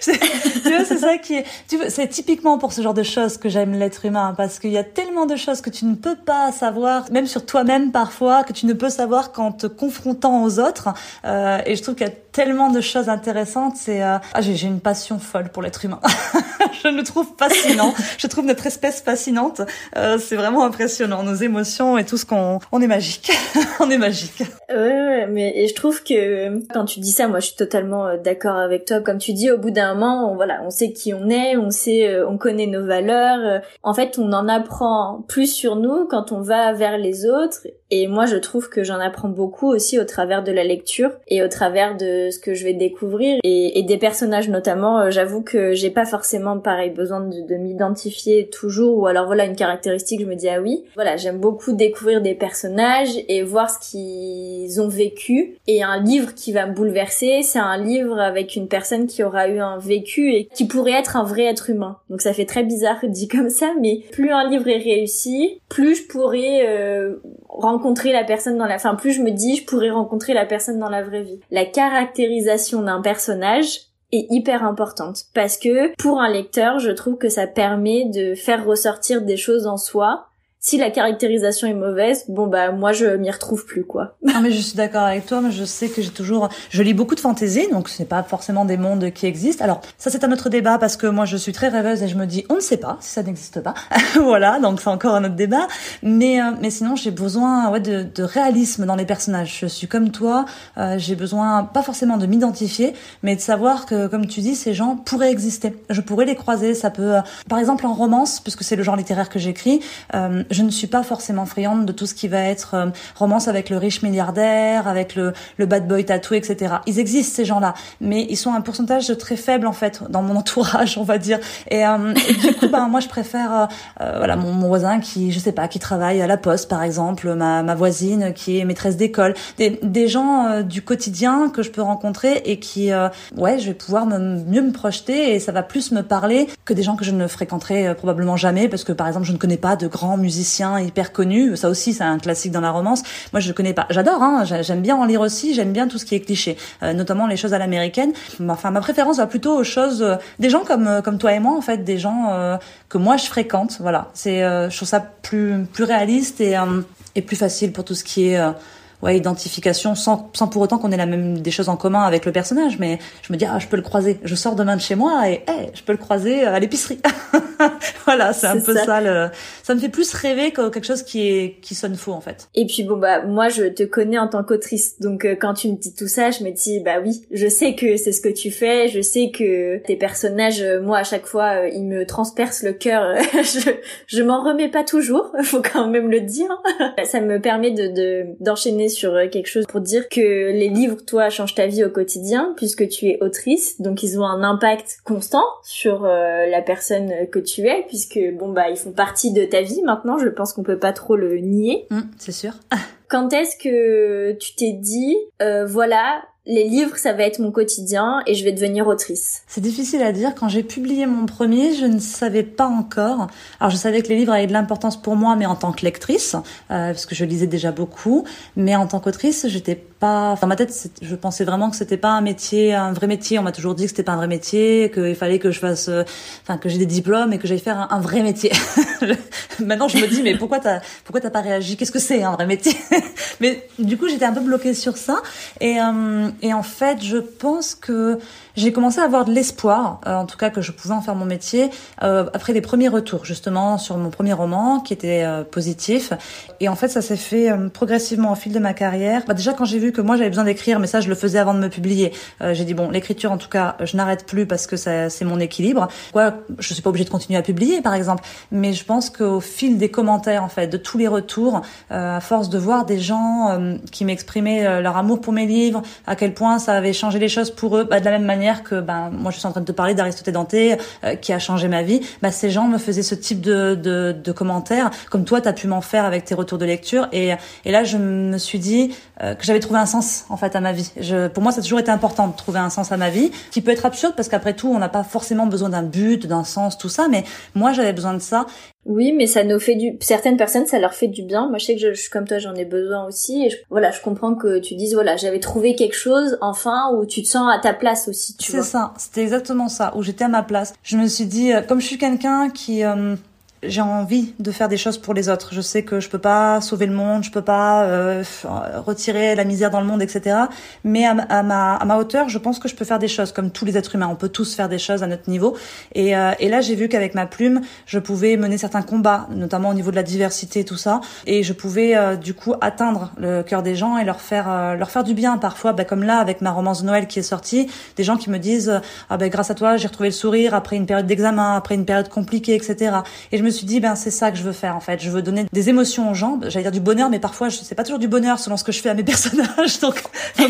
c'est, tu vois, c'est ça qui est. Tu c'est typiquement pour ce genre de choses que j'aime l'être humain, parce qu'il y a tellement de choses que tu ne peux pas savoir, même sur toi-même parfois, que tu ne peux savoir qu'en te confrontant aux autres. Euh, et je trouve qu'il y a tellement de choses intéressantes. C'est euh, ah, j'ai une passion folle pour l'être humain. je le trouve fascinant. je trouve notre espèce fascinante. Euh, c'est vraiment impressionnant. Nos émotions et tout ce qu'on on est magique. on est magique. Ouais, mais et je trouve que quand tu dis ça, moi je suis totalement d'accord avec toi. Comme tu dis, au bout d'un moment, on, voilà, on sait qui on est, on sait, on connaît nos valeurs. En fait, on en apprend plus sur nous quand on va vers les autres. Et moi, je trouve que j'en apprends beaucoup aussi au travers de la lecture et au travers de ce que je vais découvrir et, des personnages notamment. Euh, j'avoue que j'ai pas forcément pareil besoin de, de m'identifier toujours ou alors voilà une caractéristique. Je me dis ah oui, voilà, j'aime beaucoup découvrir des personnages et voir ce qu'ils ont vécu. Et un livre qui va me bouleverser, c'est un livre avec une personne qui aura eu un vécu et qui pourrait être un vrai être humain. Donc ça fait très bizarre dit comme ça, mais plus un livre est réussi, plus je pourrais euh, rencontrer la personne dans la... Enfin, plus je me dis, je pourrais rencontrer la personne dans la vraie vie. La caractérisation d'un personnage est hyper importante parce que pour un lecteur, je trouve que ça permet de faire ressortir des choses en soi si la caractérisation est mauvaise, bon bah moi je m'y retrouve plus quoi. Non mais je suis d'accord avec toi, mais je sais que j'ai toujours, je lis beaucoup de fantaisie, donc ce n'est pas forcément des mondes qui existent. Alors ça c'est un autre débat parce que moi je suis très rêveuse et je me dis on ne sait pas si ça n'existe pas, voilà donc c'est encore un autre débat. Mais euh, mais sinon j'ai besoin ouais de, de, réalisme dans les personnages. Je suis comme toi, euh, j'ai besoin pas forcément de m'identifier, mais de savoir que comme tu dis ces gens pourraient exister. Je pourrais les croiser. Ça peut, euh, par exemple en romance, puisque c'est le genre littéraire que j'écris je ne suis pas forcément friande de tout ce qui va être euh, romance avec le riche milliardaire, avec le, le bad boy tatoué, etc. Ils existent ces gens-là, mais ils sont un pourcentage très faible en fait dans mon entourage, on va dire. Et, euh, du coup, ben moi je préfère euh, euh, voilà mon, mon, voisin qui, je sais pas, qui travaille à la poste par exemple, ma, ma voisine qui est maîtresse d'école, des, des gens du quotidien que je peux rencontrer et qui, ouais, je vais pouvoir me, mieux me projeter et ça va plus me parler que des gens que je ne fréquenterai probablement jamais parce que par exemple je ne connais pas de grands musiciens hyper connu. Ça aussi, c'est un classique dans la romance. Moi, je ne connais pas. J'adore, hein, j'aime bien en lire aussi. J'aime bien tout ce qui est cliché, euh, notamment les choses à l'américaine. Enfin, ma préférence va plutôt aux choses euh, des gens comme euh, comme toi et moi, en fait, des gens que moi je fréquente. Voilà, c'est, je trouve ça plus plus réaliste et et plus facile pour tout ce qui est ouais, identification sans, sans pour autant qu'on ait la même des choses en commun avec le personnage. Mais je me dis, ah, je peux le croiser. Je sors demain de chez moi et hey, je peux le croiser à l'épicerie. voilà, c'est un peu ça. ça. le, ça me fait plus rêver que quelque chose qui est, qui sonne faux, en fait. Et puis bon, bah, moi, je te connais en tant qu'autrice. Donc, euh, quand tu me dis tout ça, je me dis, bah oui, je sais que c'est ce que tu fais. Je sais que tes personnages, euh, moi, à chaque fois, euh, ils me transpercent le cœur. je, je m'en remets pas toujours. Faut quand même le dire. ça me permet de, d'enchaîner sur euh, quelque chose pour dire que les livres, toi, changent ta vie au quotidien puisque tu es autrice, donc ils ont un impact constant sur euh, la personne que tu es puisque bon bah ils font partie de ta vie maintenant. Je pense qu'on peut pas trop le nier. Mmh, c'est sûr. Quand est-ce que tu t'es dit, euh, voilà, les livres, ça va être mon quotidien et je vais devenir autrice C'est difficile à dire. Quand j'ai publié mon premier, je ne savais pas encore. Alors, je savais que les livres avaient de l'importance pour moi, mais en tant que lectrice, euh, parce que je lisais déjà beaucoup. Mais en tant qu'autrice, j'étais pas. Dans ma tête, je pensais vraiment que c'était pas un métier, un vrai métier. On m'a toujours dit que c'était pas un vrai métier, qu'il fallait que je fasse, euh, enfin, que j'ai des diplômes et que j'aille faire un, vrai métier. Maintenant, je me dis, mais pourquoi t'as, pourquoi t'as pas réagi? Qu'est-ce que c'est un vrai métier? Mais du coup, j'étais un peu bloquée sur ça et euh, et en fait, je pense que j'ai commencé à avoir de l'espoir, euh, en tout cas que je pouvais en faire mon métier, euh, après les premiers retours justement sur mon premier roman qui était euh, positif. Et en fait, ça s'est fait euh, progressivement au fil de ma carrière. Bah, déjà quand j'ai vu que moi j'avais besoin d'écrire, mais ça je le faisais avant de me publier, euh, j'ai dit bon, l'écriture en tout cas, je n'arrête plus parce que c'est mon équilibre. Quoi, je suis pas obligée de continuer à publier par exemple, mais je pense qu'au fil des commentaires en fait, de tous les retours, à force de voir des gens qui m'exprimaient leur amour pour mes livres, à quel point ça avait changé les choses pour eux, bah, de la même manière que ben moi je suis en train de te parler d'Aristote Danté euh, qui a changé ma vie. Ben, ces gens me faisaient ce type de, de, de commentaires, comme toi tu as pu m'en faire avec tes retours de lecture. Et, et là je me suis dit euh, que j'avais trouvé un sens en fait à ma vie. Je, pour moi ça a toujours été important de trouver un sens à ma vie, qui peut être absurde parce qu'après tout on n'a pas forcément besoin d'un but, d'un sens, tout ça. Mais moi j'avais besoin de ça. Oui, mais ça nous fait du. Certaines personnes, ça leur fait du bien. Moi, je sais que je, suis comme toi, j'en ai besoin aussi. Et voilà, je comprends que tu dises voilà, j'avais trouvé quelque chose enfin où tu te sens à ta place aussi. C'est ça. C'était exactement ça où j'étais à ma place. Je me suis dit, euh, comme je suis quelqu'un qui euh, j'ai envie de faire des choses pour les autres. Je sais que je peux pas sauver le monde, je peux pas euh, retirer la misère dans le monde, etc. Mais à, ma, hauteur, je pense que je peux faire des choses comme tous les êtres humains. On peut tous faire des choses à notre niveau. Et, euh, et là, j'ai vu qu'avec ma plume, je pouvais mener certains combats, notamment au niveau de la diversité, tout ça. Et je pouvais euh, du coup atteindre le cœur des gens et leur faire leur faire du bien parfois. Bah, comme là, avec ma romance de Noël qui est sortie, des gens qui me disent ah ben grâce à toi, j'ai retrouvé le sourire après une période d'examen, après une période compliquée, etc. Et je me suis dit ben c'est ça que je veux faire en fait. Je veux donner des émotions aux gens. J'allais dire du bonheur, mais parfois je sais pas toujours du bonheur selon ce que je fais à mes personnages. Donc,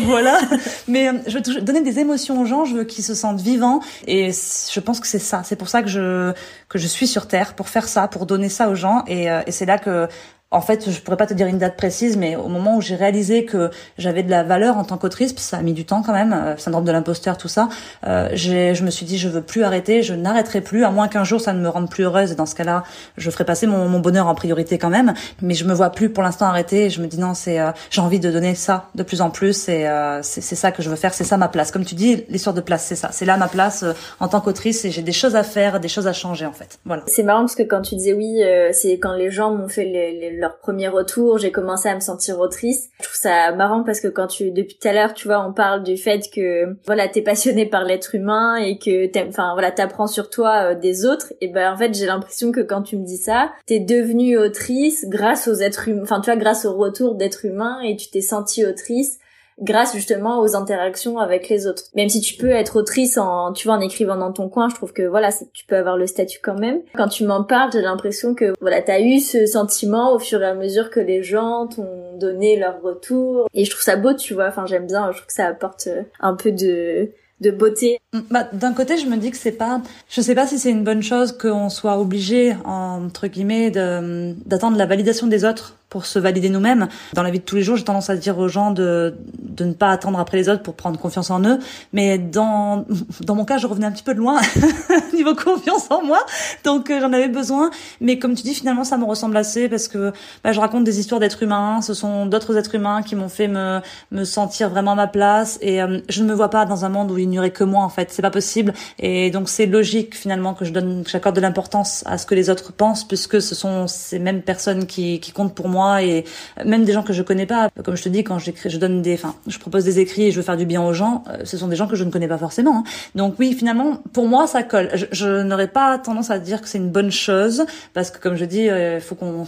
voilà. mais euh, je veux donner des émotions aux gens. Je veux qu'ils se sentent vivants. Et je pense que c'est ça. C'est pour ça que je que je suis sur terre pour faire ça, pour donner ça aux gens. Et, euh, et c'est là que en fait, je pourrais pas te dire une date précise, mais au moment où j'ai réalisé que j'avais de la valeur en tant qu'autrice, ça a mis du temps quand même, euh, syndrome de l'imposteur, tout ça, euh, je me suis dit je veux plus arrêter, je n'arrêterai plus, à moins qu'un jour ça ne me rende plus heureuse. Et dans ce cas-là, je ferai passer mon, mon, bonheur en priorité quand même. Mais je me vois plus pour l'instant arrêter. Et je me dis non, c'est euh, j'ai envie de donner ça de plus en plus. Et euh, c'est ça que je veux faire, c'est ça ma place. Comme tu dis, l'histoire de place, c'est ça, c'est là ma place euh, en tant qu'autrice. Et j'ai des choses à faire, des choses à changer en fait. Voilà. C'est marrant parce que quand tu disais oui, c'est quand les gens m'ont fait les, leur premier retour j'ai commencé à me sentir autrice. Je trouve ça marrant parce que quand tu, depuis tout à l'heure, tu vois, on parle du fait que, voilà, t'es passionné par l'être humain et que enfin, voilà, t'apprends sur toi euh, des autres. Et ben, en fait, j'ai l'impression que quand tu me dis ça, t'es devenue autrice grâce aux êtres humains, enfin, tu vois, grâce au retour d'êtres humains et tu t'es sentie autrice grâce justement aux interactions avec les autres. Même si tu peux être autrice en, tu vois, en écrivant dans ton coin, je trouve que voilà, tu peux avoir le statut quand même. Quand tu m'en parles, j'ai l'impression que voilà, t'as eu ce sentiment au fur et à mesure que les gens t'ont donné leur retour. Et je trouve ça beau, tu vois. Enfin, j'aime bien. Je trouve que ça apporte euh, un peu de de beauté. Mm, bah, d'un côté, je me dis que c'est pas, je sais pas si c'est une bonne chose qu'on soit obligé, entre guillemets, d'attendre la validation des autres pour se valider nous-mêmes. Dans la vie de tous les jours, j'ai tendance à dire aux gens de, de ne pas attendre après les autres pour prendre confiance en eux. Mais dans, dans mon cas, je revenais un petit peu de loin niveau confiance en moi. Donc, euh, j'en avais besoin. Mais comme tu dis, finalement, ça me ressemble assez parce que bah, je raconte des histoires d'êtres humains. Ce sont d'autres êtres humains qui m'ont fait me, me sentir vraiment à ma place. Et euh, je ne me vois pas dans un monde où il n'y aurait que moi, en fait. C'est pas possible. Et donc, c'est logique, finalement, que je donne, que j'accorde de l'importance à ce que les autres pensent puisque ce sont ces mêmes personnes qui, qui comptent pour moi et même des gens que je connais pas. Comme je te dis, quand j'écris, je donne des, enfin, je propose des écrits et je veux faire du bien aux gens, euh, ce sont des gens que je ne connais pas forcément. Hein. Donc oui, finalement, pour moi, ça colle. Je, n'aurais pas tendance à dire que c'est une bonne chose parce que comme je dis, euh, faut qu'on,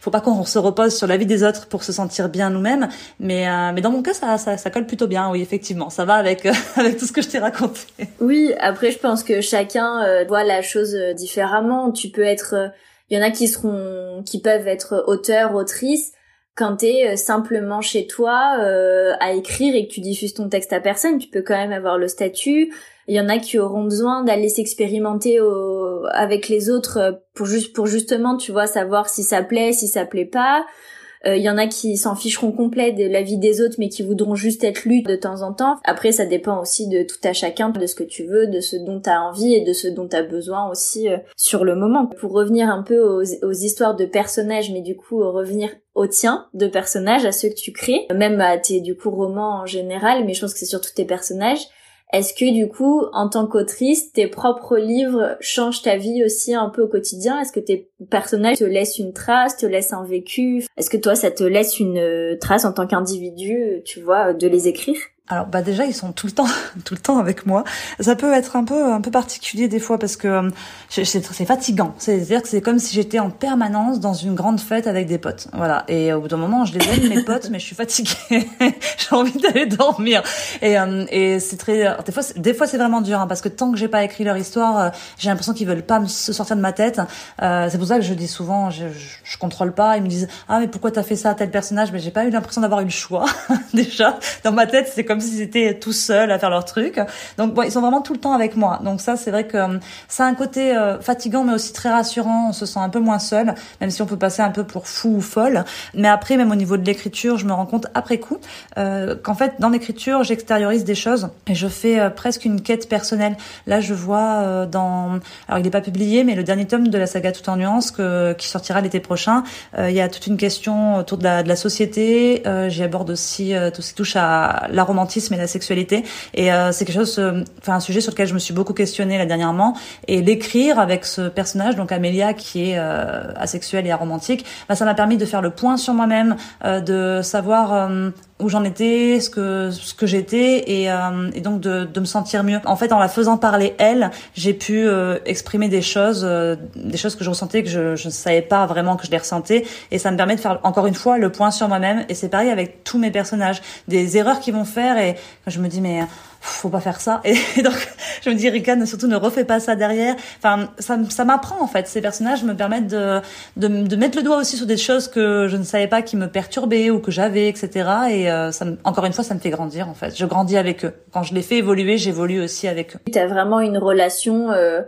faut pas qu'on se repose sur la vie des autres pour se sentir bien nous-mêmes. Mais euh, mais dans mon cas, ça, ça, colle plutôt bien. Oui, effectivement, ça va avec avec tout ce que je t'ai raconté. Oui, après, je pense que chacun voit la chose différemment. Tu peux être il y en a qui seront, qui peuvent être auteurs, autrices quand t'es euh, simplement chez toi euh, à écrire et que tu diffuses ton texte à personne, tu peux quand même avoir le statut. Il y en a qui auront besoin d'aller s'expérimenter avec les autres euh, pour juste pour justement, tu vois, savoir si ça plaît, si ça plaît pas. Il euh, y en a qui s'en ficheront complet de la vie des autres, mais qui voudront juste être lus de temps en temps. Après, ça dépend aussi de tout à chacun, de ce que tu veux, de ce dont tu as envie et de ce dont tu as besoin aussi euh, sur le moment. Pour revenir un peu aux, aux histoires de personnages, mais du coup revenir au tien de personnages, à ceux que tu crées, même à tes du coup romans en général, mais je pense que c'est surtout tes personnages. Est-ce que du coup, en tant qu'autrice, tes propres livres changent ta vie aussi un peu au quotidien? Est-ce que tes personnages te laissent une trace, te laissent un vécu? Est-ce que toi, ça te laisse une euh, trace en tant qu'individu, tu vois, de les écrire? Alors bah déjà ils sont tout le temps tout le temps avec moi. Ça peut être un peu un peu particulier des fois parce que euh, c'est fatigant. C'est-à-dire que c'est comme si j'étais en permanence dans une grande fête avec des potes. Voilà. Et au bout d'un moment, je les aime mes potes, mais je suis fatiguée. j'ai envie d'aller dormir. Et, euh, et c'est très des fois des fois c'est vraiment dur hein, parce que tant que j'ai pas écrit leur histoire, euh, j'ai l'impression qu'ils veulent pas me se sortir de ma tête. c'est pour ça que je dis souvent je, je, contrôle pas. Ils me disent ah mais pourquoi t'as fait ça à tel personnage Mais j'ai pas eu l'impression d'avoir eu le choix déjà. Dans ma tête c'est comme s'ils étaient tout seuls à faire leur truc. Donc bon, ils sont vraiment tout le temps avec moi. Donc ça, c'est vrai que euh, ça a un côté euh, fatigant, mais aussi très rassurant. On se sent un peu moins seul, même si on peut passer un peu pour fou ou folle. Mais après, même au niveau de l'écriture, je me rends compte après coup euh, qu'en fait, dans l'écriture, j'extériorise des choses et je fais euh, presque une quête personnelle. Là, je vois dans, alors il n'est pas publié, mais le dernier tome de la saga Tout en nuances que, qui sortira l'été prochain, il y a toute une question autour de la société. J'y aborde aussi tout ce qui touche à la romance et la sexualité. Et euh, c'est quelque chose, euh, enfin un sujet sur lequel je me suis beaucoup questionnée là dernièrement. Et l'écrire avec ce personnage, donc Amélia, qui est euh, asexuelle et aromantique, bah, ça m'a permis de faire le point sur moi-même, de savoir où j'en étais, ce que ce que j'étais et, euh, donc de, de me sentir mieux. En fait, en la faisant parler elle, j'ai pu euh, exprimer des choses, euh, des choses que je ressentais que je je ne savais pas vraiment que je les ressentais et ça me permet de faire encore une fois le point sur moi-même et c'est pareil avec tous mes personnages, des erreurs qu'ils vont faire et je me dis mais faut pas faire ça. Et donc, je me dis, Rika, surtout ne refais pas ça derrière. Enfin, ça, ça m'apprend, en fait. Ces personnages me permettent de, de, de, mettre le doigt aussi sur des choses que je ne savais pas qui me perturbaient ou que j'avais, etc. Et euh, ça, encore une fois, ça me fait grandir, en fait. Je grandis avec eux. Quand je les fais évoluer, j'évolue aussi avec eux. Tu as vraiment une relation, euh,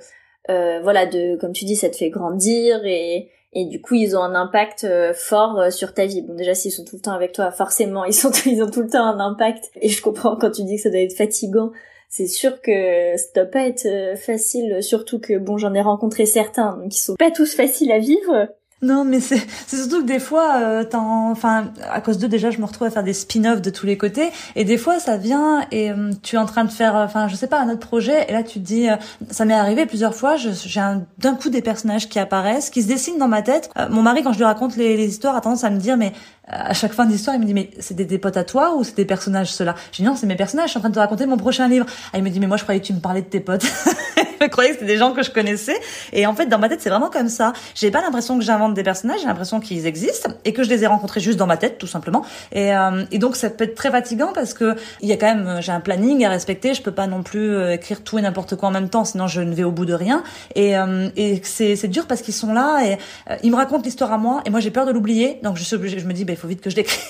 euh, voilà, de, comme tu dis, ça te fait grandir et et du coup ils ont un impact euh, fort euh, sur ta vie. Bon déjà s'ils sont tout le temps avec toi, forcément ils sont ils ont tout le temps un impact. Et je comprends quand tu dis que ça doit être fatigant. C'est sûr que ça doit pas être euh, facile, surtout que bon j'en ai rencontré certains donc ils sont pas tous faciles à vivre. Non, mais c'est surtout que des fois, euh, enfin, à cause d'eux déjà, je me retrouve à faire des spin-offs de tous les côtés, et des fois, ça vient et euh, tu es en train de faire, enfin, je sais pas, un autre projet, et là, tu te dis, euh, ça m'est arrivé plusieurs fois, j'ai d'un coup des personnages qui apparaissent, qui se dessinent dans ma tête. Euh, mon mari, quand je lui raconte les, les, histoires, a tendance à me dire, mais à chaque fin d'histoire, il me dit, mais c'est des, potes à toi ou c'est des personnages ceux-là Je dis non, c'est mes personnages. Je suis en train de te raconter mon prochain livre. Ah, il me dit, mais moi, je croyais que tu me parlais de tes potes. je croyais que c'était des gens que je connaissais. Et en fait, dans ma tête, c'est vraiment comme ça. J'ai pas l'impression que j'invente des personnages, j'ai l'impression qu'ils existent et que je les ai rencontrés juste dans ma tête, tout simplement. Et, euh, et donc, ça peut être très fatigant parce que il y a quand même, j'ai un planning à respecter. Je peux pas non plus euh, écrire tout et n'importe quoi en même temps, sinon je ne vais au bout de rien. Et, euh, et c'est, dur parce qu'ils sont là et euh, ils me racontent l'histoire à moi et moi j'ai peur de l'oublier. Donc je me dis, bah, il faut vite que je l'écris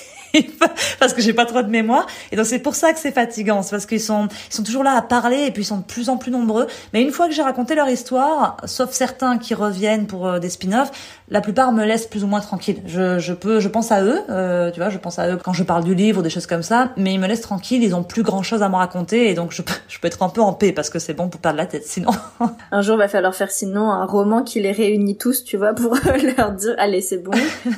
parce que j'ai pas trop de mémoire. Et donc c'est pour ça que c'est fatigant, c'est parce qu'ils sont ils sont toujours là à parler et puis ils sont de plus en plus nombreux. Mais une fois que j'ai raconté leur histoire, sauf certains qui reviennent pour euh, des spin-offs, la plupart me laissent plus ou moins tranquille. Je, je peux, je pense à eux, euh, tu vois, je pense à eux quand je parle du livre, des choses comme ça, mais ils me laissent tranquille. Ils ont plus grand chose à me raconter et donc je je peux être un peu en paix parce que c'est bon pour perdre la tête. Sinon, un jour va falloir faire sinon un roman qui les réunit tous, tu vois, pour leur dire allez c'est bon,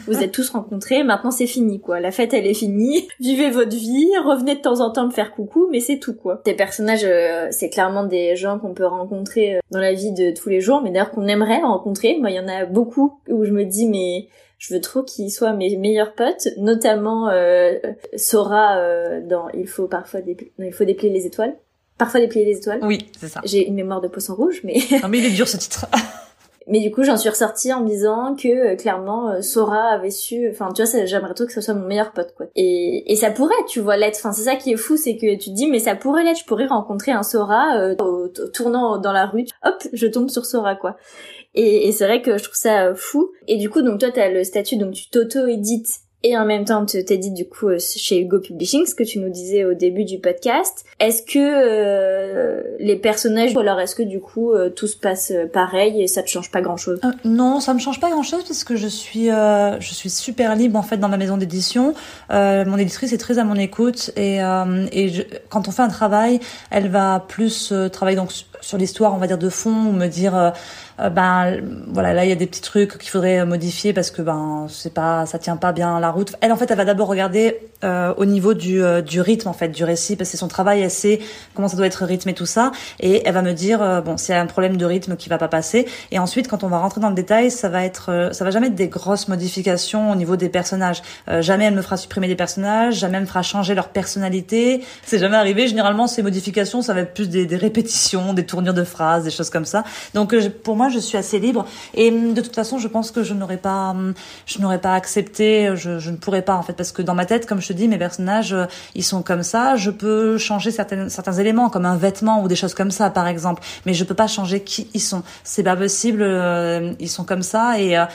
vous êtes tous rencontrés, maintenant c'est fini quoi. La fête elle est finie, vivez votre vie, revenez de temps en temps me faire coucou, mais c'est tout quoi. Tes personnages, euh, c'est clairement des gens qu'on peut rencontrer euh, dans la vie de tous les jours, mais d'ailleurs qu'on aimerait rencontrer. Moi il y en a beaucoup où je me dis mais je veux trop qu'ils soient mes meilleurs potes, notamment euh, Sora euh, dans Il faut parfois déplier, il faut déplier les étoiles. Parfois déplier les étoiles. Oui, c'est ça. J'ai une mémoire de poisson rouge, mais. non mais il est dur ce titre. mais du coup, j'en suis ressortie en me disant que euh, clairement euh, Sora avait su. Enfin, tu vois, j'aimerais trop que ce soit mon meilleur pote, quoi. Et, et ça pourrait, tu vois, l'être. Enfin, c'est ça qui est fou, c'est que tu te dis, mais ça pourrait l'être. Je pourrais rencontrer un Sora euh, au, au, tournant dans la rue. Hop, je tombe sur Sora, quoi. Et, et c'est vrai que je trouve ça euh, fou. Et du coup, donc toi, t'as le statut, donc tu t'auto-édites et en même temps tu t'es dit du coup euh, chez Hugo Publishing ce que tu nous disais au début du podcast est-ce que euh, les personnages ou alors est-ce que du coup euh, tout se passe euh, pareil et ça te change pas grand chose euh, non ça me change pas grand chose parce que je suis je suis super libre en fait dans ma maison d'édition. Mon éditrice est très à mon écoute et, et je, quand on fait un travail elle va plus travailler donc sur l'histoire on va dire de fond ou me dire euh, ben voilà là il y a des petits trucs qu'il faudrait modifier parce que ben c'est pas ça tient pas bien la route. Elle en fait elle va d'abord regarder euh, au niveau du, euh, du rythme en fait du récit parce que c'est son travail elle sait comment ça doit être rythmé tout ça et elle va me dire euh, bon c'est un problème de rythme qui va pas passer et ensuite quand on va rentrer dans le détail ça va être euh, ça va jamais être des grosses modifications au niveau des personnages. jamais elle me fera supprimer des personnages, jamais elle me fera changer leur personnalité. C'est jamais arrivé. Généralement ces modifications ça va être plus des, des répétitions, des tournures de phrases, des choses comme ça. Donc pour moi je suis assez libre. Et hum, de toute façon, je pense que je n'aurais pas, hum, je n'aurais pas accepté, je, je, ne pourrais pas en fait, parce que dans ma tête, comme je te dis, mes personnages, euh, ils sont comme ça. Je peux changer certains certains éléments, comme un vêtement ou des choses comme ça, par exemple. Mais je peux pas changer qui ils sont. C'est pas possible. Euh, ils sont comme ça et euh,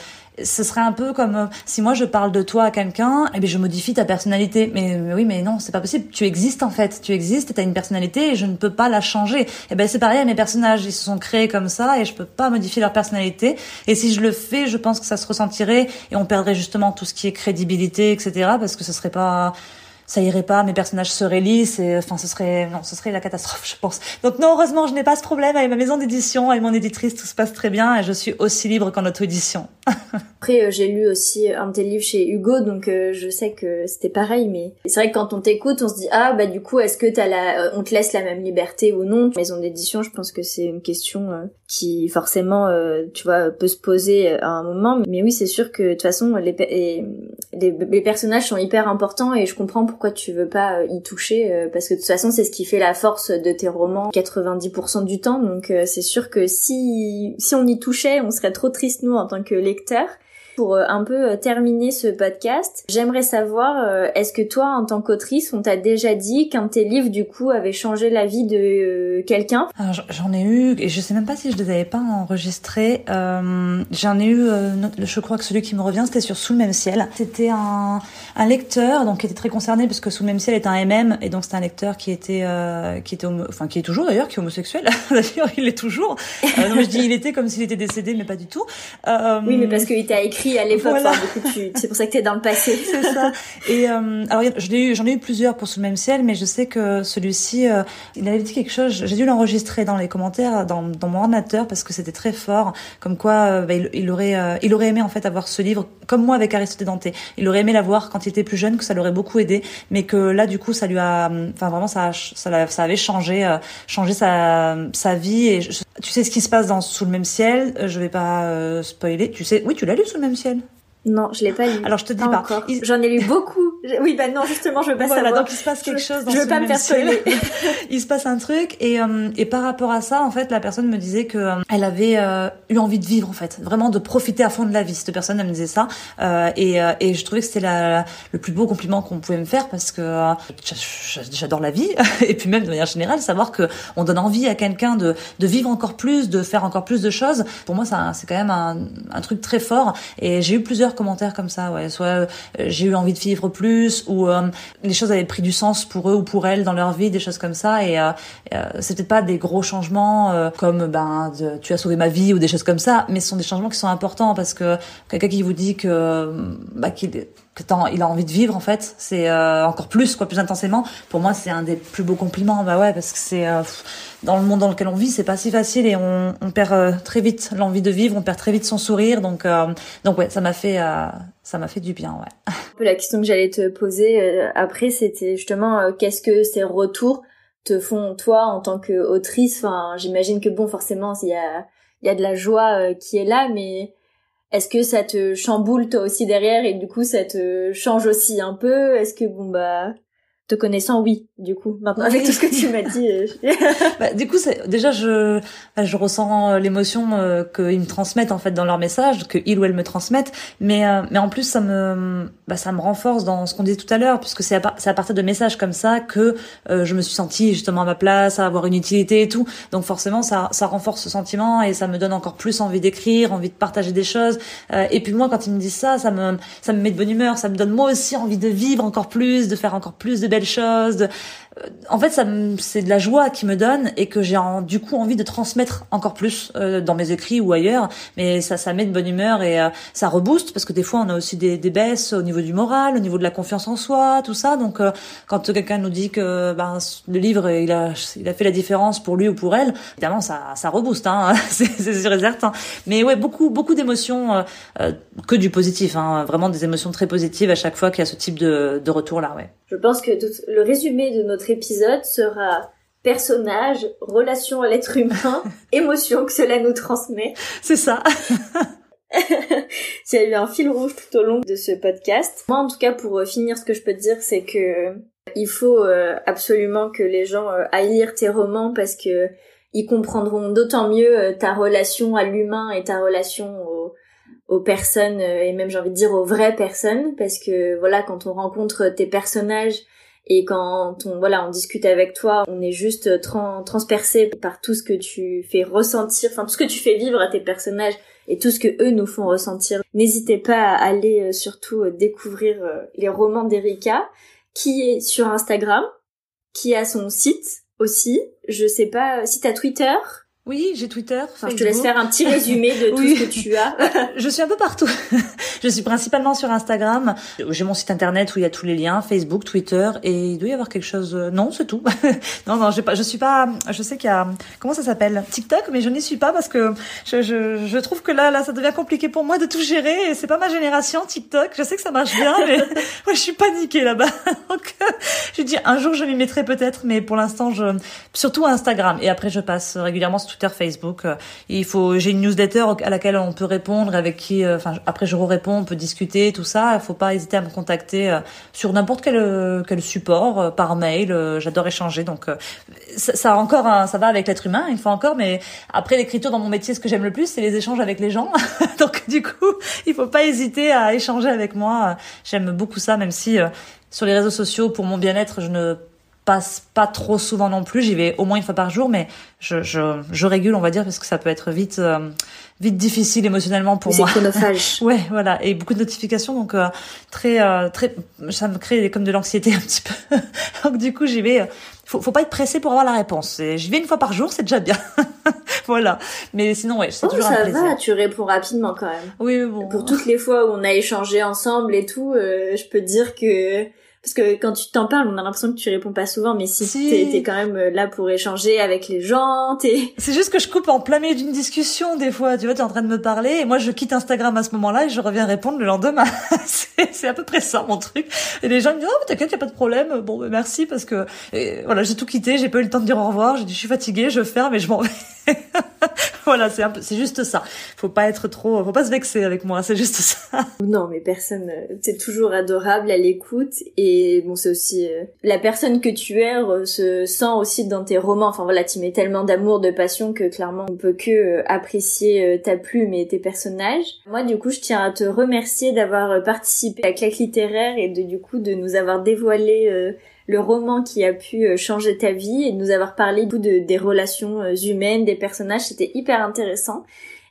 ce serait un peu comme euh, si moi je parle de toi à quelqu'un, et eh bien je modifie ta personnalité. Mais, mais oui, mais non, c'est pas possible. Tu existes en fait, tu existes, t'as une personnalité et je ne peux pas la changer. Et eh ben c'est pareil à mes personnages, ils se sont créés comme ça et je peux pas modifier leur personnalité. Et si je le fais, je pense que ça se ressentirait et on perdrait justement tout ce qui est crédibilité, etc. Parce que ce serait pas ça irait pas, mes personnages seraient lisses et enfin ce serait non, ce serait la catastrophe, je pense. Donc non, heureusement, je n'ai pas ce problème avec ma maison d'édition, avec mon éditrice, tout se passe très bien et je suis aussi libre qu'en auto-édition. Après, euh, j'ai lu aussi un de tes livres chez Hugo, donc euh, je sais que c'était pareil, mais c'est vrai que quand on t'écoute, on se dit ah bah du coup, est-ce que t'as la, euh, on te laisse la même liberté ou non? Maison d'édition, je pense que c'est une question qui forcément, tu vois, peut se poser à un moment. Mais oui, c'est sûr que de toute façon, les, les, les, personnages sont hyper importants et je comprends pourquoi tu veux pas y toucher, parce que de toute façon, c'est ce qui fait la force de tes romans 90% du temps. Donc c'est sûr que si si on y touchait, on serait trop triste nous en tant que lecteurs. Pour euh, un peu euh, terminer ce podcast, j'aimerais savoir, euh, est-ce que toi, en tant qu'autrice, on t'a déjà dit qu'un de tes livres, du coup, avait changé la vie de quelqu'un? J'en ai eu, et je sais même pas si je les avais pas enregistrés. Euh, J'en ai eu, je crois que celui qui me revient, c'était sur Sous le même ciel. C'était un, un lecteur, donc qui était très concerné, parce que Sous le même ciel est un MM, et donc c'est un lecteur qui était, qui était, enfin qui est toujours d'ailleurs, qui est homosexuel. d'ailleurs, il est toujours. donc je dis il était comme s'il était décédé, mais pas du tout. oui, mais parce qu'il t'a écrit à l'époque. c'est pour ça que t'es dans le passé. c'est ça. Et euh, alors, j'en ai eu, j'en ai eu plusieurs pour sous le même ciel, mais je sais que celui-ci, euh, il avait dit quelque chose. J'ai dû l'enregistrer dans les commentaires, dans, dans mon ordinateur, parce que c'était très fort. Comme quoi, euh, bah, il, il, aurait, euh, il aurait aimé en fait avoir ce livre, comme moi avec Aristote Dante. Il aurait aimé l'avoir quand il était plus jeune, que ça l'aurait beaucoup aidé, mais que là, du coup, ça lui a, enfin vraiment, ça, ça, ça avait changé, changé sa, sa vie. Et tu sais ce qui se passe dans Sous le même ciel. Je vais pas spoiler. Tu sais, oui, tu l'as lu Sous le même ciel non, je l'ai pas lu. Alors je te dis pas. J'en ai lu beaucoup. Oui, bah non, justement, je veux pas voilà, savoir. donc il se passe quelque chose dans Je veux pas me faire spoiler. il se passe un truc et euh, et par rapport à ça, en fait, la personne me disait que euh, elle avait euh, eu envie de vivre en fait, vraiment de profiter à fond de la vie. Cette personne elle me disait ça et et je trouvais que c'était la, le plus beau compliment qu'on pouvait me faire parce que j'adore la vie et puis même de manière générale, savoir que on donne envie à quelqu'un de de vivre encore plus, de faire encore plus de choses. Pour moi, ça c'est quand même un un truc très fort et j'ai eu plusieurs commentaires comme ça, ouais. Soit euh, j'ai eu envie de vivre plus, ou euh, les choses avaient pris du sens pour eux ou pour elles dans leur vie, des choses comme ça. Et euh, c'est pas des gros changements comme ben tu as sauvé ma vie ou des choses comme ça, mais ce sont des changements qui sont importants parce que quelqu'un qui vous dit que bah, qu'il il a envie de vivre en fait c'est encore plus quoi plus intensément pour moi c'est un des plus beaux compliments bah ouais parce que c'est dans le monde dans lequel on vit c'est pas si facile et on, perd très vite l'envie de vivre on perd très vite son sourire. Donc donc ouais ça m'a fait ça m'a fait du bien, ouais. La question que j'allais te poser euh, après, c'était justement euh, qu'est-ce que ces retours te font toi en tant qu'autrice? Enfin, j'imagine que bon, forcément, il y a y a de la joie euh, qui est là, mais est-ce que ça te chamboule toi aussi derrière et du coup ça te change aussi un peu? Est-ce que bon bah connaissant, oui, du coup, maintenant avec tout ce que tu m'as dit. Euh, bah, du coup, déjà, je, bah, je ressens euh, l'émotion euh, qu'ils me transmettent en fait dans leur message, que ils ou elles me transmettent, mais mais en plus ça me bah, ça me renforce dans ce qu'on disait tout à l'heure, puisque c'est à, à partir de messages comme ça que je me suis sentie justement à ma place, à avoir une utilité et tout. Donc forcément, ça ça renforce ce sentiment et ça me donne encore plus envie d'écrire, envie de partager des choses. et puis moi, quand ils me disent ça, ça me ça me met de bonne humeur, ça me donne moi aussi envie de vivre encore plus, de faire encore plus de belles choses, en fait, ça c'est de la joie qui me donne et que j'ai du coup envie de transmettre encore plus euh, dans mes écrits ou ailleurs. Mais ça, ça met de bonne humeur et euh, ça rebooste parce que des fois on a aussi des, des, baisses au niveau du moral, au niveau de la confiance en soi, tout ça. Donc euh, quand quelqu'un nous dit que ben, le livre il a, il a fait la différence pour lui ou pour elle, évidemment ça, ça rebooste, hein, c'est sûr et certain. Mais ouais, beaucoup beaucoup d'émotions que du positif, hein, vraiment des émotions très positives à chaque fois qu'il y a ce type de, de retour là, ouais. Je pense que le résumé de notre épisode sera personnage, relation à l'être humain, émotion que cela nous transmet. C'est ça. Il y a eu un fil rouge tout au long de ce podcast. Moi, en tout cas, pour euh, finir, ce que je peux te dire, c'est que euh, il faut euh, absolument que les gens aillent lire tes romans parce que ils comprendront d'autant mieux ta relation à l'humain et ta relation au, aux personnes et même j'ai envie de dire aux vraies personnes parce que voilà quand on rencontre tes personnages et quand on voilà on discute avec toi on est juste transpercé par tout ce que tu fais ressentir enfin tout ce que tu fais vivre à tes personnages et tout ce que eux nous font ressentir. N'hésitez pas à aller euh, surtout euh, découvrir les romans d'Erika qui est sur Instagram qui a son site aussi. Je sais pas si t'as Twitter oui, j'ai Twitter. Enfin, je te laisse faire un petit résumé de tout ce que tu as. je suis un peu partout. je suis principalement sur Instagram. J'ai mon site internet où il y a tous les liens, Facebook, Twitter, et il doit y avoir quelque chose. euh, Non, c'est tout. non, non, pas. Je suis pas. Je sais qu'il y a. Comment ça s'appelle? TikTok, mais je n'y suis pas parce que je, je, je trouve que là, là, ça devient compliqué pour moi de tout gérer. Et c'est pas ma génération TikTok. Je sais que ça marche bien, mais je suis paniquée là-bas. Donc, je dis un jour je m'y mettrai peut-être, mais pour l'instant, je surtout Instagram. Et après, je passe régulièrement sur Twitter, Facebook. Euh, Il faut. J'ai une newsletter à laquelle on peut répondre, avec qui. euh, Enfin, après, je réponds, on peut discuter, tout ça. Il faut pas hésiter à me contacter euh, sur n'importe quel quel support, par mail. J'adore échanger, donc ça, ça encore, ça va avec l'être humain, une fois encore. Mais après, l'écriture dans mon métier, ce que j'aime le plus, c'est les échanges avec les gens. donc du coup, il faut pas hésiter à échanger avec moi. J'aime beaucoup ça, même si sur les réseaux sociaux, pour mon bien-être, je ne passe pas trop souvent non plus. J'y vais au moins une fois par jour, mais je, je, je régule, on va dire, parce que ça peut être vite, euh, vite difficile émotionnellement pour C'est moi. chronophage. Ouais, voilà, et beaucoup de notifications, donc euh, très, euh, très, ça me crée comme de l'anxiété un petit peu. donc du coup, j'y vais. euh, Faut, faut pas être pressé pour avoir la réponse. J'y vais une fois par jour, c'est déjà bien. voilà. Mais sinon, ouais, c'est Oh, toujours un ça plaisir. va, tu réponds rapidement quand même. Oui, mais bon. Pour toutes les fois où on a échangé ensemble et tout, euh, je peux te dire que parce que quand tu t'en parles, on a l'impression que tu réponds pas souvent, mais si, Si. t'es t'es quand même euh, là pour échanger avec les gens, t'es C'est juste que je coupe en plein milieu d'une discussion des fois. Tu vois, tu es en train de me parler et moi je quitte Instagram à ce moment-là et je reviens répondre le lendemain. c'est à peu près ça mon truc. Et les gens me disent oh t'inquiète, y a pas de problème. Bon ben, merci parce que et voilà j'ai tout quitté, j'ai pas eu le temps de dire au revoir. J'ai dit je suis fatiguée, je ferme et je m'en vais. voilà c'est peu c'est juste ça. Faut pas être trop, faut pas se vexer avec moi. C'est juste ça. non mais personne, euh, t'es toujours adorable à l'écoute et bon c'est aussi euh, la personne que tu es se sent aussi dans tes romans. Enfin voilà, tu mets tellement d'amour, de passion que clairement on peut que euh, apprécier ta plume et tes personnages. Moi du coup je tiens à te remercier d'avoir participé à Claque littéraire et de du coup de nous avoir dévoilé le roman qui a pu euh, changer ta vie et nous avoir parlé de, des relations euh, humaines, des personnages, c'était hyper intéressant.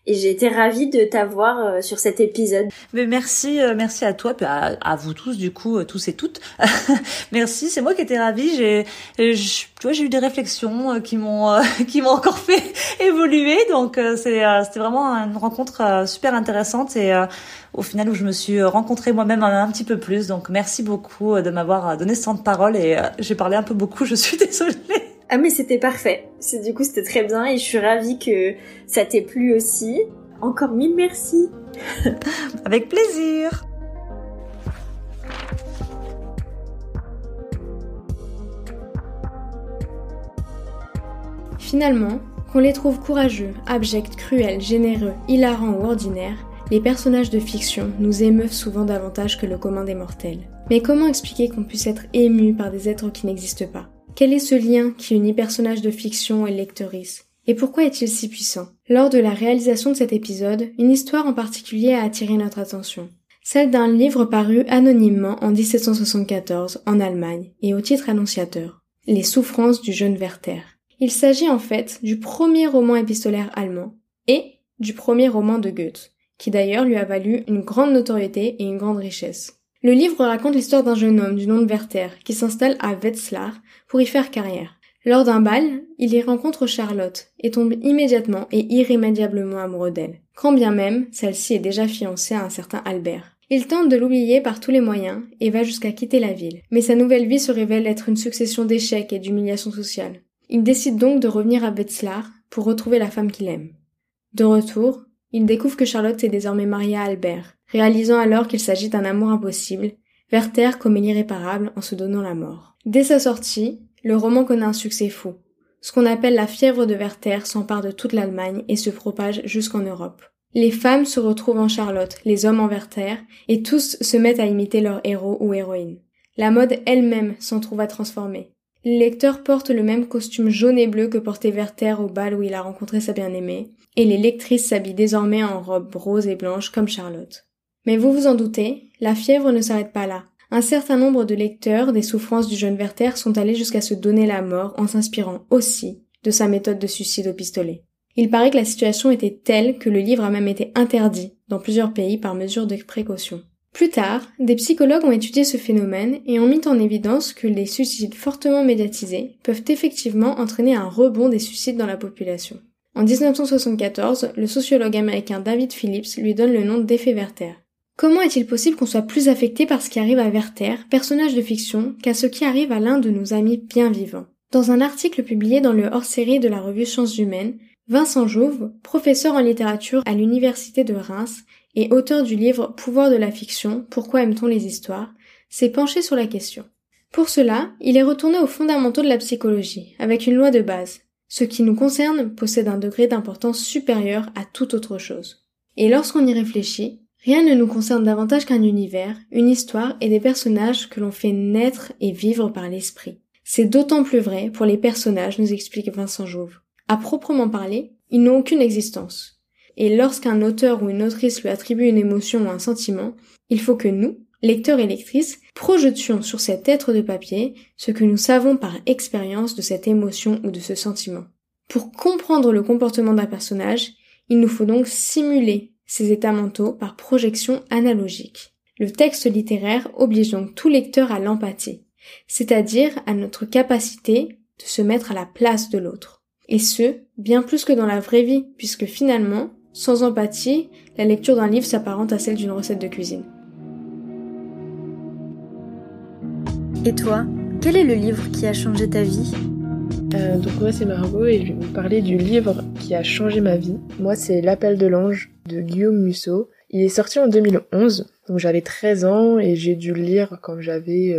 Et j'ai été ravie de t'avoir euh, sur cet épisode. Mais merci, euh, merci à toi, puis à, à vous tous du coup, euh, tous et toutes. merci, c'est moi qui étais ravie. J'ai, tu vois, j'ai eu des réflexions qui m'ont, qui m'ont encore fait évoluer. Donc c'est, c'était vraiment une rencontre super intéressante et au final où je me suis rencontrée moi-même un, un petit peu plus. Donc merci beaucoup de m'avoir donné ce temps de parole et j'ai parlé un peu beaucoup. Je suis désolée. Ah mais c'était parfait. C'est du coup c'était très bien et je suis ravie que ça t'ait plu aussi. Encore mille merci. Avec plaisir. Finalement, qu'on les trouve courageux, abjects, cruels, généreux, hilarants ou ordinaires, les personnages de fiction nous émeuvent souvent davantage que le commun des mortels. Mais comment expliquer qu'on puisse être ému par des êtres qui n'existent pas? Quel est ce lien qui unit personnages de fiction et lectrices Et pourquoi est-il si puissant? Lors de la réalisation de cet épisode, une histoire en particulier a attiré notre attention. Celle d'un livre paru anonymement en 1774 en Allemagne et au titre annonciateur. Les souffrances du jeune Werther. Il s'agit en fait du premier roman épistolaire allemand et du premier roman de Goethe, qui d'ailleurs lui a valu une grande notoriété et une grande richesse. Le livre raconte l'histoire d'un jeune homme du nom de Werther qui s'installe à Wetzlar pour y faire carrière. Lors d'un bal, il y rencontre Charlotte et tombe immédiatement et irrémédiablement amoureux d'elle, quand bien même celle-ci est déjà fiancée à un certain Albert. Il tente de l'oublier par tous les moyens et va jusqu'à quitter la ville, mais sa nouvelle vie se révèle être une succession d'échecs et d'humiliations sociales. Il décide donc de revenir à Wetzlar pour retrouver la femme qu'il aime. De retour, il découvre que Charlotte s'est désormais mariée à Albert, réalisant alors qu'il s'agit d'un amour impossible, Werther commet l'irréparable en se donnant la mort. Dès sa sortie, le roman connaît un succès fou. Ce qu'on appelle la fièvre de Werther s'empare de toute l'Allemagne et se propage jusqu'en Europe. Les femmes se retrouvent en Charlotte, les hommes en Werther, et tous se mettent à imiter leur héros ou héroïne. La mode elle-même s'en trouva transformée. Les lecteurs portent le même costume jaune et bleu que portait Werther au bal où il a rencontré sa bien-aimée, et les lectrices s'habillent désormais en robes roses et blanches comme Charlotte. Mais vous vous en doutez, la fièvre ne s'arrête pas là. Un certain nombre de lecteurs des souffrances du jeune Werther sont allés jusqu'à se donner la mort en s'inspirant aussi de sa méthode de suicide au pistolet. Il paraît que la situation était telle que le livre a même été interdit dans plusieurs pays par mesure de précaution. Plus tard, des psychologues ont étudié ce phénomène et ont mis en évidence que les suicides fortement médiatisés peuvent effectivement entraîner un rebond des suicides dans la population. En 1974, le sociologue américain David Phillips lui donne le nom d'effet Werther. Comment est-il possible qu'on soit plus affecté par ce qui arrive à Werther, personnage de fiction, qu'à ce qui arrive à l'un de nos amis bien vivants? Dans un article publié dans le hors-série de la revue Sciences Humaines, Vincent Jouve, professeur en littérature à l'université de Reims et auteur du livre Pouvoir de la fiction, pourquoi aime-t-on les histoires, s'est penché sur la question. Pour cela, il est retourné aux fondamentaux de la psychologie, avec une loi de base. Ce qui nous concerne possède un degré d'importance supérieur à toute autre chose. Et lorsqu'on y réfléchit, rien ne nous concerne davantage qu'un univers, une histoire et des personnages que l'on fait naître et vivre par l'esprit. C'est d'autant plus vrai pour les personnages, nous explique Vincent Jouve. À proprement parler, ils n'ont aucune existence. Et lorsqu'un auteur ou une autrice lui attribue une émotion ou un sentiment, il faut que nous, lecteurs et lectrices, projetions sur cet être de papier ce que nous savons par expérience de cette émotion ou de ce sentiment. Pour comprendre le comportement d'un personnage, il nous faut donc simuler ces états mentaux par projection analogique. Le texte littéraire oblige donc tout lecteur à l'empathie, c'est-à-dire à notre capacité de se mettre à la place de l'autre. Et ce, bien plus que dans la vraie vie, puisque finalement, sans empathie, la lecture d'un livre s'apparente à celle d'une recette de cuisine. Et toi, quel est le livre qui a changé ta vie? Euh, Donc moi c'est Margot et je vais vous parler du livre qui a changé ma vie. Moi c'est L'appel de l'ange de Guillaume Musso. Il est sorti en 2011, donc j'avais 13 ans et j'ai dû le lire quand j'avais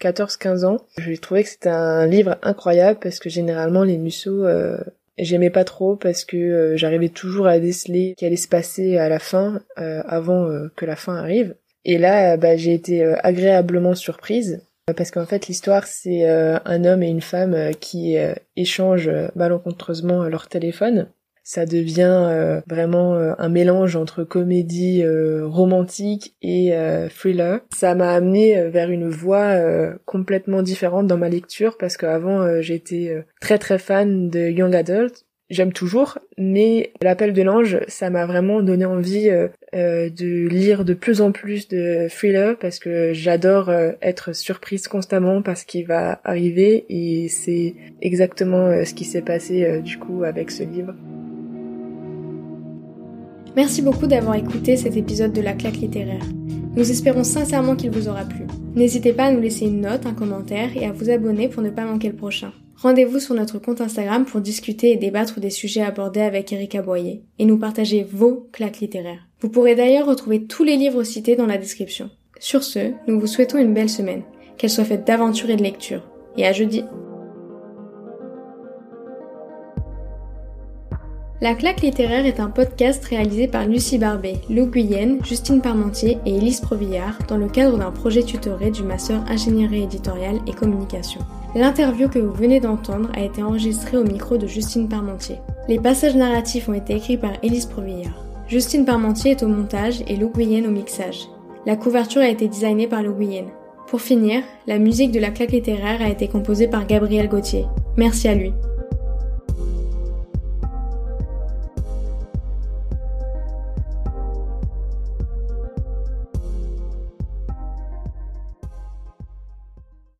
14-15 euh, ans. J'ai trouvé que c'était un livre incroyable parce que généralement les Musso euh, j'aimais pas trop parce que j'arrivais toujours à déceler ce qui allait se passer à la fin avant que la fin arrive. Et là, bah, j'ai été agréablement surprise parce qu'en fait l'histoire c'est euh, un homme et une femme euh, qui euh, échangent malencontreusement leur téléphone. Ça devient vraiment un mélange entre comédie romantique et thriller. Ça m'a amené vers une voie complètement différente dans ma lecture parce qu'avant j'étais très très fan de young adult j'aime toujours, mais l'appel de l'ange, ça m'a vraiment donné envie euh, euh, de lire de plus en plus de thrillers parce que j'adore euh, être surprise constamment par ce qui va arriver et c'est exactement ce qui s'est passé du coup avec ce livre. Merci beaucoup d'avoir écouté cet épisode de la claque littéraire. Nous espérons sincèrement qu'il vous aura plu. N'hésitez pas à nous laisser une note, un commentaire et à vous abonner pour ne pas manquer le prochain. Rendez-vous sur notre compte Instagram pour discuter et débattre des sujets abordés avec Erika Boyer et nous partager vos claques littéraires. Vous pourrez d'ailleurs retrouver tous les livres cités dans la description. Sur ce, nous vous souhaitons une belle semaine, qu'elle soit faite d'aventure et de lecture. Et à jeudi La claque littéraire est un podcast réalisé par Lucie Barbet, Lou Guyenne, Justine Parmentier et Elise Provillard dans le cadre d'un projet tutoré du master ingénierie éditoriale et communication. L'interview que vous venez d'entendre a été enregistrée au micro de Justine Parmentier. Les passages narratifs ont été écrits par Elise Provillard. Justine Parmentier est au montage et Lou Guyenne au mixage. La couverture a été designée par Lou Guyenne. Pour finir, la musique de la claque littéraire a été composée par Gabriel Gauthier. Merci à lui.